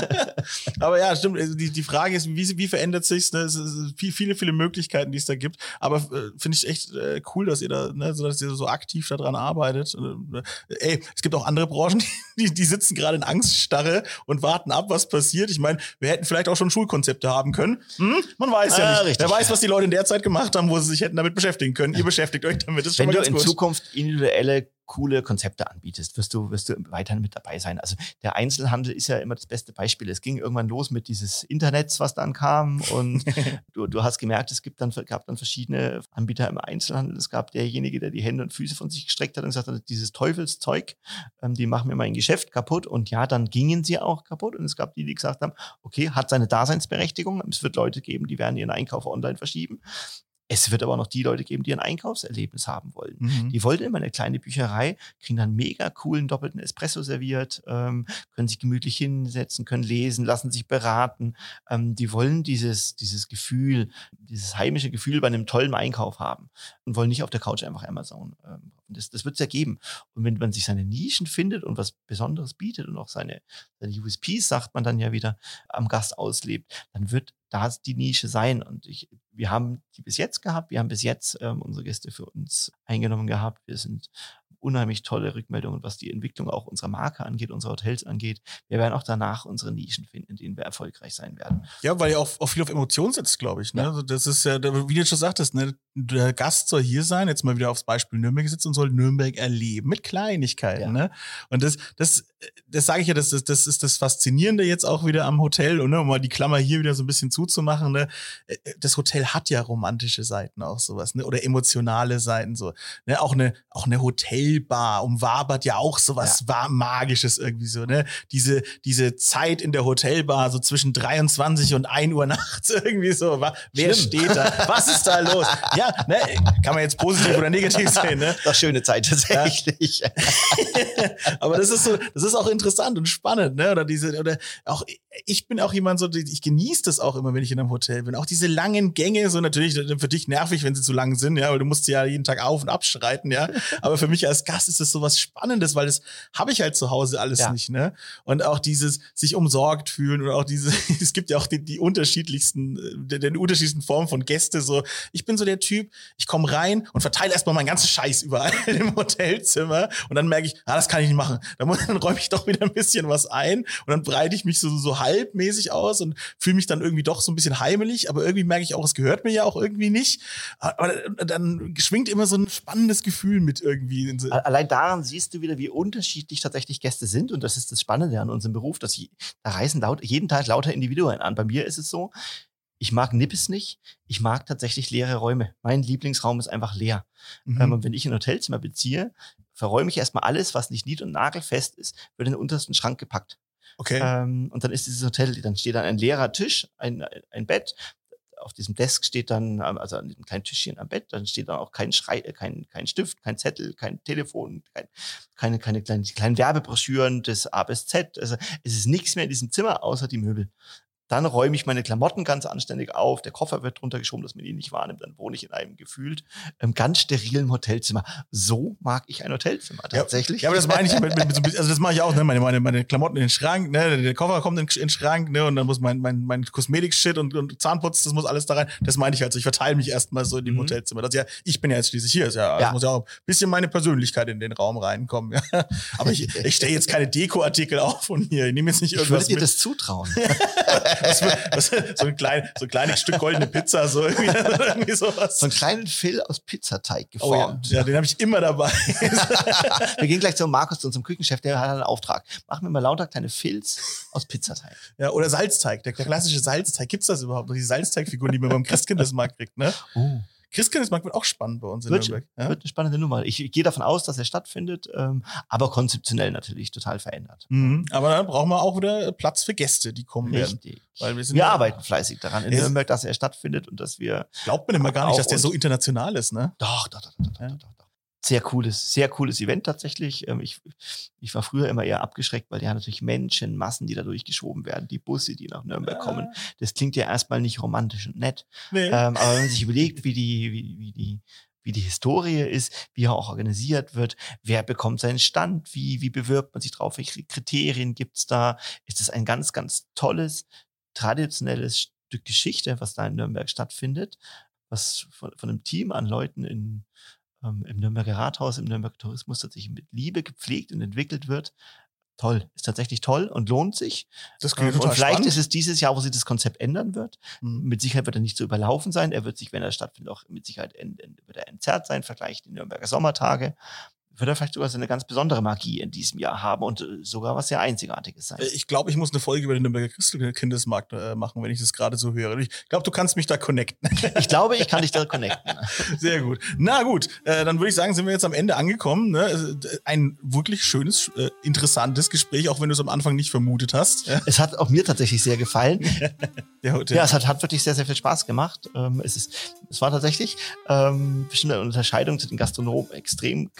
Speaker 1: Aber ja, stimmt. Also die, die Frage ist, wie, wie verändert sich's? Ne? Es ist viel, viele, viele Möglichkeiten, die es da gibt. Aber äh, finde ich echt äh, cool, dass ihr da, ne, so, dass ihr so aktiv daran arbeitet. Äh, ey, es gibt auch andere Branchen, die, die sitzen gerade in Angststarre und warten ab, was passiert. Ich meine, wir hätten vielleicht auch schon Schulkonzepte haben können. Hm? Man weiß ja
Speaker 2: Ah,
Speaker 1: nicht.
Speaker 2: richtig.
Speaker 1: Wer weiß, was die Leute in der Zeit gemacht haben, wo sie sich hätten damit beschäftigen können. Ihr beschäftigt euch damit. Das ist schon
Speaker 2: Wenn
Speaker 1: mal
Speaker 2: du
Speaker 1: ganz
Speaker 2: in
Speaker 1: gut.
Speaker 2: Zukunft individuelle coole Konzepte anbietest, wirst du, wirst du weiterhin mit dabei sein. Also der Einzelhandel ist ja immer das beste Beispiel. Es ging irgendwann los mit dieses Internets, was dann kam und du, du hast gemerkt, es gibt dann, gab dann verschiedene Anbieter im Einzelhandel. Es gab derjenige, der die Hände und Füße von sich gestreckt hat und gesagt hat, dieses Teufelszeug, ähm, die machen mir mein Geschäft kaputt. Und ja, dann gingen sie auch kaputt. Und es gab die, die gesagt haben, okay, hat seine Daseinsberechtigung. Es wird Leute geben, die werden ihren Einkauf online verschieben. Es wird aber noch die Leute geben, die ein Einkaufserlebnis haben wollen.
Speaker 1: Mhm.
Speaker 2: Die wollen immer eine kleine Bücherei, kriegen dann mega coolen doppelten Espresso serviert, ähm, können sich gemütlich hinsetzen, können lesen, lassen sich beraten. Ähm, die wollen dieses, dieses Gefühl, dieses heimische Gefühl bei einem tollen Einkauf haben und wollen nicht auf der Couch einfach Amazon. Ähm, das das wird es ja geben. Und wenn man sich seine Nischen findet und was Besonderes bietet und auch seine, seine USPs, sagt man dann ja wieder, am Gast auslebt, dann wird das die Nische sein. Und ich, wir haben die bis jetzt gehabt. Wir haben bis jetzt ähm, unsere Gäste für uns eingenommen gehabt. Wir sind unheimlich tolle Rückmeldungen, was die Entwicklung auch unserer Marke angeht, unserer Hotels angeht. Wir werden auch danach unsere Nischen finden, in denen wir erfolgreich sein werden.
Speaker 1: Ja, weil ja auch, auch viel auf Emotionen setzt, glaube ich. Ne?
Speaker 2: Ja.
Speaker 1: Also das ist ja, wie du schon sagtest, ne? der Gast soll hier sein, jetzt mal wieder aufs Beispiel Nürnberg sitzen und soll Nürnberg erleben mit Kleinigkeiten.
Speaker 2: Ja.
Speaker 1: Ne? Und das, das, das sage ich ja, das, das, das ist das Faszinierende jetzt auch wieder am Hotel, und, ne? um mal die Klammer hier wieder so ein bisschen zuzumachen. Ne? Das Hotel hat ja romantische Seiten auch sowas, ne? oder emotionale Seiten so. Ne? Auch eine, auch eine Hotelbar umwabert ja auch sowas war Magisches irgendwie so. Ne? Diese, diese Zeit in der Hotelbar so zwischen 23 und 1 Uhr nachts irgendwie so. wa- Wer
Speaker 2: Schlimm.
Speaker 1: steht da? Was ist da los? Ja, ne? kann man jetzt positiv oder negativ sehen. Ne?
Speaker 2: Das schöne Zeit tatsächlich.
Speaker 1: Aber das ist so, das ist auch interessant und spannend, ne? Oder diese, oder auch, ich bin auch jemand so, ich genieße das auch immer, wenn ich in einem Hotel bin. Auch diese langen Gänge, so natürlich für dich nervig, wenn sie zu lang sind, ja, weil du musst sie ja jeden Tag auf und abschreiten, ja. Aber für mich als Gast ist das so was Spannendes, weil das habe ich halt zu Hause alles
Speaker 2: Ja.
Speaker 1: nicht, ne? Und auch dieses sich umsorgt fühlen und auch diese, es gibt ja auch die, die unterschiedlichsten, äh, den, den unterschiedlichsten Formen von Gäste, so. Ich bin so der Typ, ich komme rein und verteile erstmal meinen ganzen Scheiß überall im Hotelzimmer und dann merke ich, ah, das kann ich nicht machen. Dann, muss, dann räume ich doch wieder ein bisschen was ein und dann breite ich mich so, so halbmäßig aus und fühle mich dann irgendwie doch so ein bisschen heimelig, aber irgendwie merke ich auch, es gehört mir ja auch irgendwie nicht. Aber dann schwingt immer so ein spannendes Gefühl mit irgendwie. in so-
Speaker 2: Allein daran siehst du wieder, wie unterschiedlich tatsächlich Gäste sind. Und das ist das Spannende an unserem Beruf, dass je, da reisen laut, jeden Tag lauter Individuen an. Bei mir ist es so, ich mag Nippes nicht. Ich mag tatsächlich leere Räume. Mein Lieblingsraum ist einfach leer.
Speaker 1: Mhm.
Speaker 2: Ähm, und wenn ich ein Hotelzimmer beziehe, verräume ich erstmal alles, was nicht nied- und nagelfest ist, wird in den untersten Schrank gepackt.
Speaker 1: Okay.
Speaker 2: Ähm, und dann ist dieses Hotel, dann steht dann ein leerer Tisch, ein, ein Bett. Auf diesem Desk steht dann, ähm, also an diesem kleinen Tischchen am Bett, dann steht dann auch kein Schrei, äh, kein, kein Stift, kein Zettel, kein Telefon, kein, keine, keine kleinen, kleinen Werbebroschüren des A bis Z. Also es ist nichts mehr in diesem Zimmer außer die Möbel. Dann räume ich meine Klamotten ganz anständig auf. Der Koffer wird drunter geschoben, dass man ihn nicht wahrnimmt. Dann wohne ich in einem gefühlt ähm, ganz sterilen Hotelzimmer. So mag ich ein Hotelzimmer tatsächlich.
Speaker 1: Ja, aber das meine ich mit, mit, mit also das mache ich auch, ne? Meine, meine, meine Klamotten in den Schrank, ne? Der Koffer kommt in, in den Schrank, ne? Und dann muss mein, mein, mein Kosmetik-Shit und, und Zahnputz, das muss alles da rein. Das meine ich halt so. Ich verteile mich erstmal so in dem
Speaker 2: Mhm.
Speaker 1: Hotelzimmer. Das ja, ich bin ja jetzt schließlich hier. Ist ja,
Speaker 2: Ja.
Speaker 1: Es muss ja auch ein bisschen meine Persönlichkeit in den Raum reinkommen. Ja. Aber ich, ich stelle jetzt keine Dekoartikel auf von hier. Ich nehme jetzt nicht
Speaker 2: ich würde
Speaker 1: irgendwas
Speaker 2: dir das zutrauen.
Speaker 1: Was, was, so, ein klein, so ein kleines Stück goldene Pizza, so irgendwie, irgendwie sowas.
Speaker 2: so einen kleinen Phil aus Pizzateig
Speaker 1: Oh ja,
Speaker 2: geformt.
Speaker 1: ja, den habe ich immer dabei.
Speaker 2: Wir gehen gleich zu Markus, zu unserem Küchenchef, der hat einen Auftrag. Mach mir mal lauter kleine Filz aus Pizzateig.
Speaker 1: Ja, oder Salzteig, der, der klassische Salzteig. Gibt's das überhaupt noch? Die Salzteigfiguren, die man beim Christkindlesmarkt kriegt, ne?
Speaker 2: Oh.
Speaker 1: Christkindlesmarkt wird auch spannend bei uns in
Speaker 2: Wird,
Speaker 1: Nürnberg. Ja?
Speaker 2: wird eine spannende Nummer. Ich, gehe davon aus, dass er stattfindet, ähm, aber konzeptionell natürlich total verändert.
Speaker 1: Mhm. Aber dann brauchen wir auch wieder Platz für Gäste, die kommen werden.
Speaker 2: Richtig.
Speaker 1: Weil wir
Speaker 2: Wir arbeiten fleißig daran in Nürnberg, dass er stattfindet und dass wir
Speaker 1: Glaubt man immer gar nicht, dass der so international ist, ne?
Speaker 2: Doch, doch, doch, doch,
Speaker 1: Ja.
Speaker 2: doch, doch, doch. Sehr cooles, sehr cooles Event tatsächlich. Ähm, Ich, ich war früher immer eher abgeschreckt, weil ja natürlich Menschenmassen, die da durchgeschoben werden, die Busse, die nach Nürnberg kommen. Das klingt ja erstmal nicht romantisch und nett.
Speaker 1: Nee.
Speaker 2: Ähm, aber wenn man sich überlegt, wie die, wie, wie die, wie die Historie ist, wie er auch organisiert wird, wer bekommt seinen Stand, wie, wie bewirbt man sich drauf, welche Kriterien gibt's da, ist es ein ganz, ganz tolles, traditionelles Stück Geschichte, was da in Nürnberg stattfindet, was von, von einem Team an Leuten in, ähm, im Nürnberger Rathaus, im Nürnberger Tourismus tatsächlich mit Liebe gepflegt und entwickelt wird. Toll, ist tatsächlich toll und lohnt sich.
Speaker 1: das
Speaker 2: Ähm,
Speaker 1: klingt
Speaker 2: und
Speaker 1: total
Speaker 2: vielleicht
Speaker 1: spannend.
Speaker 2: ist es dieses Jahr, wo sich das Konzept ändern wird.
Speaker 1: Mhm.
Speaker 2: Mit Sicherheit wird er nicht so überlaufen sein. Er wird sich, wenn er stattfindet, auch mit Sicherheit en, en, wird er entzerrt sein, im Vergleich die Nürnberger Sommertage. Wird er vielleicht sogar so eine ganz besondere Magie in diesem Jahr haben und äh, sogar was sehr Einzigartiges sein.
Speaker 1: Äh, Ich glaube, ich muss eine Folge über den Nürnberger Christkindesmarkt äh, machen, wenn ich das gerade so höre. Ich glaube, du kannst mich da connecten.
Speaker 2: Ich glaube, ich kann dich da connecten.
Speaker 1: Sehr gut. Na gut, dann würde ich sagen, sind wir jetzt am Ende angekommen. Ne? Ein wirklich schönes, interessantes Gespräch, auch wenn du es am Anfang nicht vermutet hast. Ja,
Speaker 2: Es hat auch mir tatsächlich sehr gefallen.
Speaker 1: der,
Speaker 2: Ja, es hat, hat wirklich sehr, sehr viel Spaß gemacht. Ähm, es, ist, es war tatsächlich ähm, bestimmt eine Unterscheidung zu den Gastronom extrem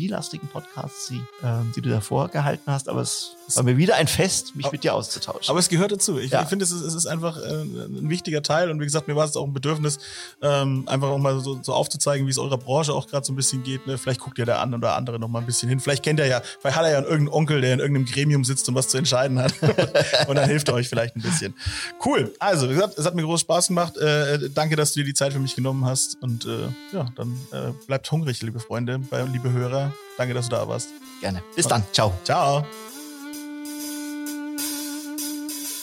Speaker 2: gastronomielastigen Podcasts, die, ähm, die du davor gehalten hast. Aber es war mir wieder ein Fest, mich mit dir auszutauschen.
Speaker 1: Aber es gehört dazu. Ich,
Speaker 2: Ja.
Speaker 1: ich finde, es ist, es ist einfach äh, ein wichtiger Teil. Und wie gesagt, mir war es auch ein Bedürfnis, ähm, einfach auch mal so, so aufzuzeigen, wie es eurer Branche auch gerade so ein bisschen geht. Ne? Vielleicht guckt ja der eine oder andere noch mal ein bisschen hin. Vielleicht kennt er ja, vielleicht hat er ja irgendeinen Onkel, der in irgendeinem Gremium sitzt und was zu entscheiden hat. und dann hilft er euch vielleicht ein bisschen. Cool. Also, wie gesagt, es hat mir großen Spaß gemacht. Äh, danke, dass du dir die Zeit für mich genommen hast. Und äh, ja, dann äh, bleibt hungrig, liebe Freunde, liebe Hörer. Danke, dass du da warst.
Speaker 2: Gerne. Bis dann. Ciao.
Speaker 1: Ciao.